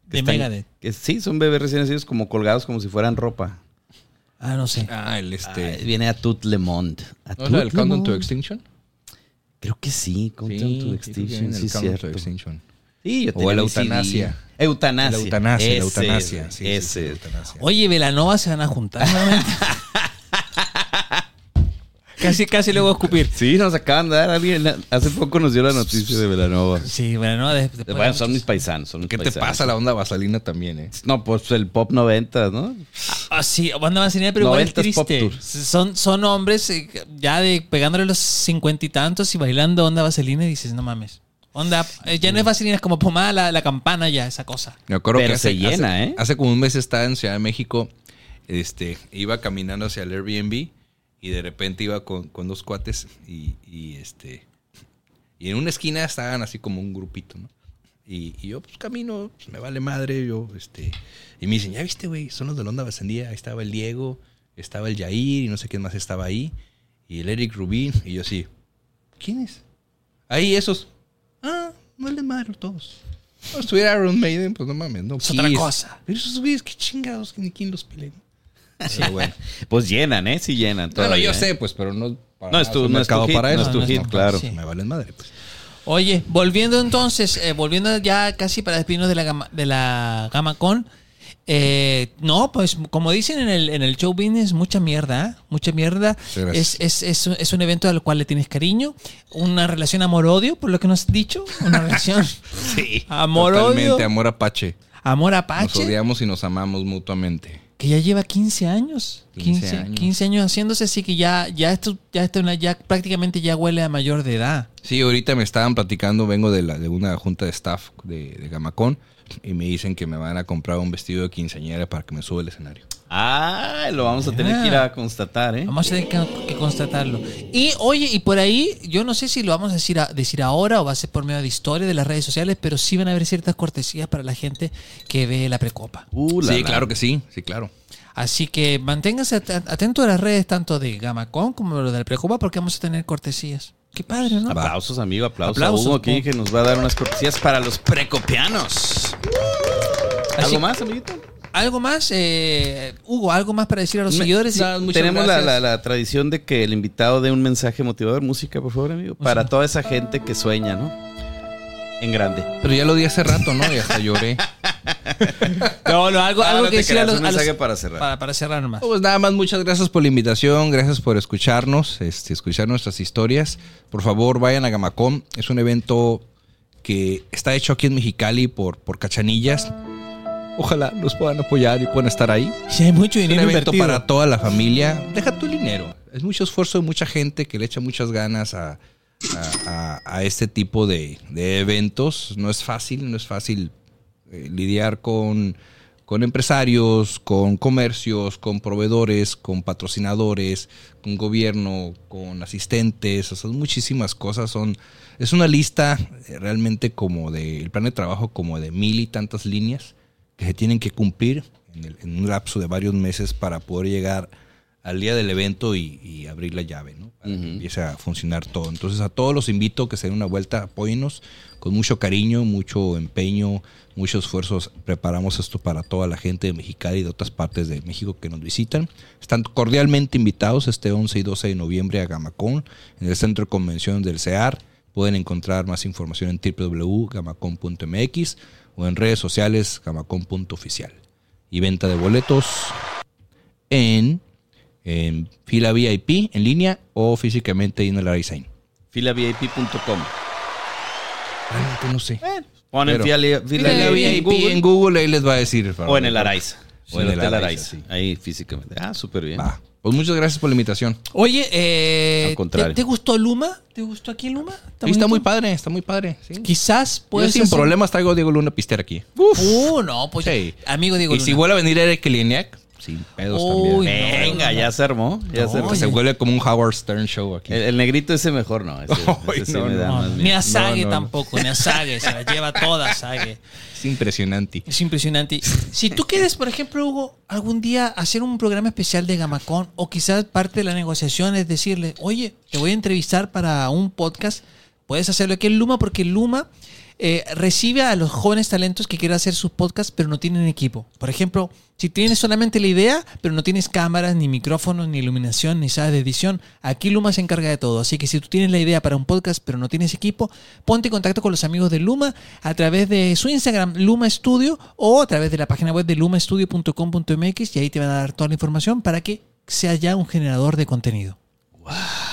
De están- Megadeth. que sí, son bebés recién nacidos como colgados como si fueran ropa. Ah, no sé. Ah, el este. Ah, viene a Tout Le Monde. A ¿No es la Le Countdown to. Extinction? Creo que sí, Countdown to sí, que Extinction, sí, el Countdown to cierto. Extinction. Sí, yo O tenía la mi CD. eutanasia. Eutanasia. La eutanasia, la Ese, eutanasia. güey, Sí, sí, sí, ese. la eutanasia. Oye, Velanova se van a juntar nuevamente. casi, casi le voy a escupir. Sí, nos acaban de dar alguien. Hace poco nos dio la noticia de Velanova. Sí, de- después Bueno, son mis paisanos. Son mis ¿Qué te pasa la onda vaselina también, eh? No, pues el pop 90, ¿no? Ah, sí, banda vaselina, pero igual es 90s pop triste. tour. Son, son hombres eh, ya de pegándole los cincuenta y tantos y bailando onda vaselina y dices, no mames. Onda, eh, ya no es vaselina, es como pomada la, la campana ya, esa cosa. Me acuerdo Pero que hace, se llena, hace- ¿eh? Hace como un mes estaba en Ciudad de México. Este, iba caminando hacia el Airbnb y de repente iba con, con dos cuates y, y, este. Y en una esquina estaban así como un grupito, ¿no? Y, y yo, pues camino, pues, me vale madre, yo, este. Y me dicen, ya viste, güey, son los de onda Basendía. Ahí estaba el Diego, estaba el Jair y no sé quién más estaba ahí. Y el Eric Rubin. Y yo así, ¿quién es? Ahí esos. Ah, no les madre todos. No, estuviera Iron Maiden, pues no mames, no. Es otra cosa. Pero esos güeyes, qué chingados, ni quién los pile. Bueno. Pues llenan, ¿eh? Sí llenan. Bueno, todavía, yo ¿eh? sé, pues, pero no. para No es nada tu- no es tu mercado hit, para no es tu No, hit, claro. sí. Me valen madre, pues. Oye, volviendo entonces, eh, volviendo ya casi para despedirnos de la gama, de la gama con. eh, no, pues como dicen en el, en el show business, mucha mierda, ¿eh? mucha mierda. Sí. Es, es, es, es un evento al cual le tienes cariño, una relación amor-odio, por lo que nos has dicho, una relación Sí. amor-odio, Totalmente, amor apache. amor Nos apache, odiamos y nos amamos mutuamente. Que ya lleva 15 años. 15, 15 años. 15 años haciéndose, así que ya, ya esto, ya esto una- ya prácticamente ya huele a mayor de edad. Sí, ahorita me estaban platicando, vengo de, la, de una junta de staff de, de Gamacón y me dicen que me van a comprar un vestido de quinceañera para que me suba al escenario. Ah, lo vamos a tener que ir a constatar, ¿eh? Vamos a tener que, que constatarlo. Y oye, y por ahí, yo no sé si lo vamos a decir, a decir ahora o va a ser por medio de historia de las redes sociales, pero sí van a haber ciertas cortesías para la gente que ve la precopa. Uh, la, sí, la. claro que sí, sí, claro. Así que manténganse at- atentos a las redes tanto de Gamacon como lo de la precopa porque vamos a tener cortesías. Qué padre, ¿no? Aplausos, amigo, aplausos. Aplausos, a Hugo aquí que nos va a dar unas cortesías para los precopianos. Así- ¿Algo más, amiguito? ¿Algo más? Eh, Hugo, ¿algo más para decir a los seguidores? no, muchas Tenemos la, gracias. la- la tradición de que el invitado dé un mensaje motivador. Música, por favor, amigo. Para toda esa gente que sueña, ¿no? En grande. Pero ya lo di hace rato, ¿no? Y hasta lloré. No, no, algo, Ah, algo no que decir a los, un a los- mensaje para cerrar. Para, para cerrar nomás. Pues nada más, muchas gracias por la invitación, gracias por escucharnos, este, escuchar nuestras historias. Por favor, vayan a Gamacom. Es un evento que está hecho aquí en Mexicali por, por cachanillas. Ojalá nos puedan apoyar y puedan estar ahí. Si hay mucho Es un dinero evento invertido. para toda la familia. Deja tu dinero. Es mucho esfuerzo de mucha gente que le echa muchas ganas a, a- a- a este tipo de, de eventos. No es fácil, no es fácil eh, lidiar con, con empresarios, con comercios, con proveedores, con patrocinadores, con gobierno, con asistentes. O sea, muchísimas cosas. Son, es una lista eh, realmente como de, el plan de trabajo como de mil y tantas líneas que se tienen que cumplir en, el- en un lapso de varios meses para poder llegar al día del evento y, y abrir la llave, ¿no? Para que empiece a funcionar todo. Entonces a todos los invito que se den una vuelta, apóyennos con mucho cariño, mucho empeño, muchos esfuerzos. Preparamos esto para toda la gente de Mexicali y de otras partes de México que nos visitan. Están cordialmente invitados este 11 y 12 de noviembre a Gamacón, en el Centro de Convenciones del CEAR. Pueden encontrar más información en www.gamacon.mx o en redes sociales gamacon.oficial. Y venta de boletos en, en fila VIP en línea o físicamente en el Arizain. Filavip.com. Realmente no sé. Ponen Pero- fila, Fila fila VIP en Google en Google ahí les va a decir. o en el Araiza. O en el Araiza, sí. Ahí físicamente. Ah, súper bien. Va. Pues muchas gracias por la invitación. Oye, eh, Al contrario. ¿te, te gustó Luma? ¿Te gustó aquí Luma? Sí, está bonito? muy padre, está muy padre. Sí. Quizás Yo puedes sin hacer- problemas traigo a Diego Luna a pistear aquí. Uh, no, pues Sí. amigo Diego y si vuelve a venir Eric Keleniak, sin pedos Uy, también. no. Venga, ya se armó. Ya No, se armó. Se vuelve como un Howard Stern show aquí. El, el negrito ese mejor no. Ese, Ay, ese sí no, me da No, más ni a Sage No, no, no. tampoco, ni a Sage, se la lleva toda Sage. Es impresionante. Es impresionante. Si tú quieres, por ejemplo, Hugo, algún día hacer un programa especial de Gamacón o quizás parte de la negociación es decirle, oye, te voy a entrevistar para un podcast, puedes hacerlo aquí en Luma porque Luma eh, recibe a los jóvenes talentos que quieren hacer sus podcasts pero no tienen equipo. Por ejemplo, si tienes solamente la idea pero no tienes cámaras, ni micrófonos, ni iluminación, ni sabes de edición, aquí Luma se encarga de todo. Así que si tú tienes la idea para un podcast pero no tienes equipo, ponte en contacto con los amigos de Luma a través de su Instagram Luma Studio o a través de la página web de lumastudio.com.mx y ahí te van a dar toda la información para que sea ya un generador de contenido.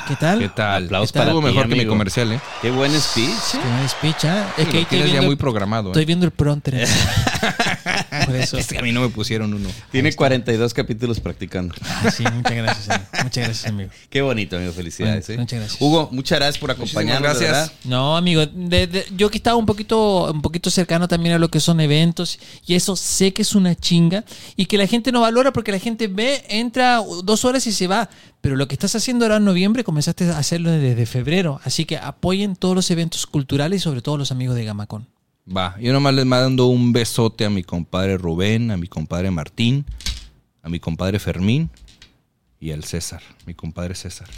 ¿Qué tal? ¿Qué tal? Aplausos para ti, mejor que mi amigo. comercial, ¿eh? Qué buen speech. Qué buen speech, ¿ah? Es Sí, que lo estoy tienes ya viendo, muy programado. estoy ¿eh? viendo el pronter. Por eso. Es que a mí no me pusieron uno. Tiene 42 capítulos practicando. Ah, sí, muchas gracias, amigo. Muchas gracias, amigo. Qué bonito, amigo. Felicidades. Bueno, ¿eh? muchas gracias. Hugo, muchas gracias por acompañarnos. Muchísimas gracias. verdad. No, amigo, de- de- yo que estaba un poquito, un poquito cercano también a lo que son eventos y eso sé que es una chinga y que la gente no valora porque la gente ve, entra dos horas y se va. Pero lo que estás haciendo ahora en noviembre comenzaste a hacerlo desde febrero. Así que apoyen todos los eventos culturales y sobre todo los amigos de Gamacón. Va, yo nomás les mando un besote a mi compadre Rubén, a mi compadre Martín, a mi compadre Fermín y al César, mi compadre César.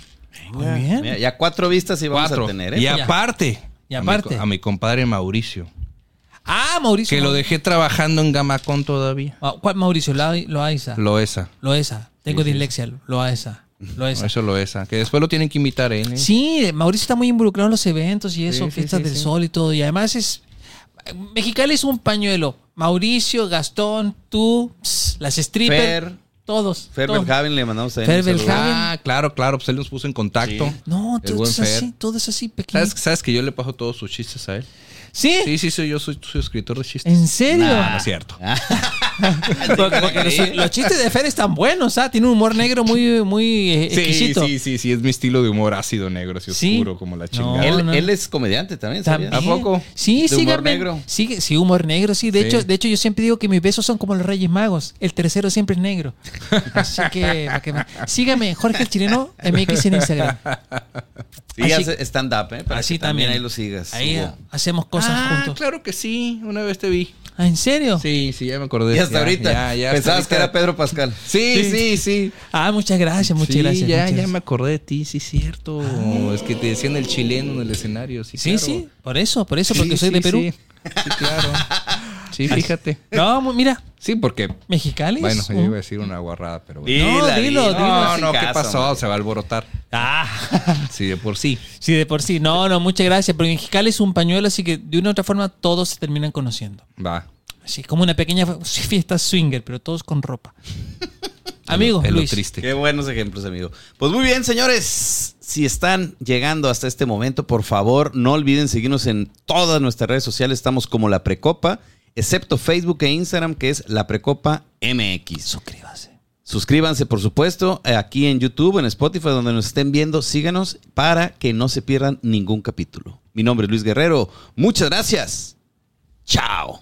Muy bien. Mira, ya cuatro vistas y vamos Cuatro. a tener, ¿eh? Y aparte, Y a mi aparte. A, mi, compadre Mauricio, Ah, Mauricio. que lo dejé trabajando en Gamacón todavía. Ah, ¿Cuál Mauricio? Lo, Loaiza. Loesa. Loesa. Tengo sí. dislexia. Loaiza. Loesa. Eso Loesa. Que después lo tienen que invitar, ¿eh? Sí, Mauricio está muy involucrado en los eventos y eso, Sí, fiestas sí, del sí. sol y todo. Y además es. Mexicali es un pañuelo. Mauricio, Gastón, tú, pss, las strippers, Fer. todos. Fer todos. Belhaven le mandamos ahí Fer un saludo. Belhaven. Ah, claro, claro. Pues él nos puso en contacto. Sí. No, todo es Fer. así, todo es así, pequeño. ¿Sabes, ¿Sabes que yo le paso todos sus chistes a él? ¿Sí? Sí, sí, soy yo soy, soy escritor de chistes. ¿En serio? No, no es cierto. Porque, porque los, los chistes de Fer están buenos, ¿ah? Tiene un humor negro muy, muy eh, Sí, exquisito. sí, sí, sí, es mi estilo de humor ácido, negro, así Sí. oscuro, como la No. chingada. Él, no. él es comediante también, ¿sabías? ¿A poco? Sí, ¿De humor negro? Sigue, sí, humor negro, sí. De, Sí. Hecho, de hecho, yo siempre digo que mis besos son como los Reyes Magos. El tercero siempre es negro. Así que, para que me- sígame, Jorge el Chileno, MX en Instagram. Sí, Así- hace stand-up, ¿eh? Para Así que también también. ahí lo sigas. Ahí Hugo. hacemos cosas ah, juntos. claro que sí. Una vez te vi. Ah, ¿En serio? Sí, sí, ya me acordé. Y hasta Ya, ahorita. ya, ya, hasta Pensabas que era Pedro Pascal. Sí, sí, sí. Ah, muchas gracias, muchas sí, gracias. ya, muchas ya gracias. me acordé de ti, sí, cierto. Es que te decían el chileno en el escenario. Sí, Sí, claro. sí, por eso, por eso, porque Sí, soy sí, de Perú. Sí, Sí, claro. Sí, fíjate. No, mira, Sí, porque. Mexicali. Bueno, yo iba a decir una guarrada, pero bueno. No, dilo, dilo. No, no, ¿qué caso, pasó? hombre. Se va a alborotar. Ah, Sí, de por sí. sí, de por sí. No, no, muchas gracias. Porque Mexicali es un pañuelo, así que de una u otra forma todos se terminan conociendo. Va. Así como una pequeña fiesta swinger, pero todos con ropa. Amigos, Es lo Luis. triste. Qué buenos ejemplos, amigo. Pues muy bien, señores. Si están llegando hasta este momento, por favor, no olviden seguirnos en todas nuestras redes sociales. Estamos como La Precopa, excepto Facebook e Instagram, que es La Precopa MX. Suscríbase. Suscríbanse, por supuesto, eh, aquí en YouTube, en Spotify, donde nos estén viendo. Síganos para que no se pierdan ningún capítulo. Mi nombre es Luis Guerrero. Muchas gracias. Chao.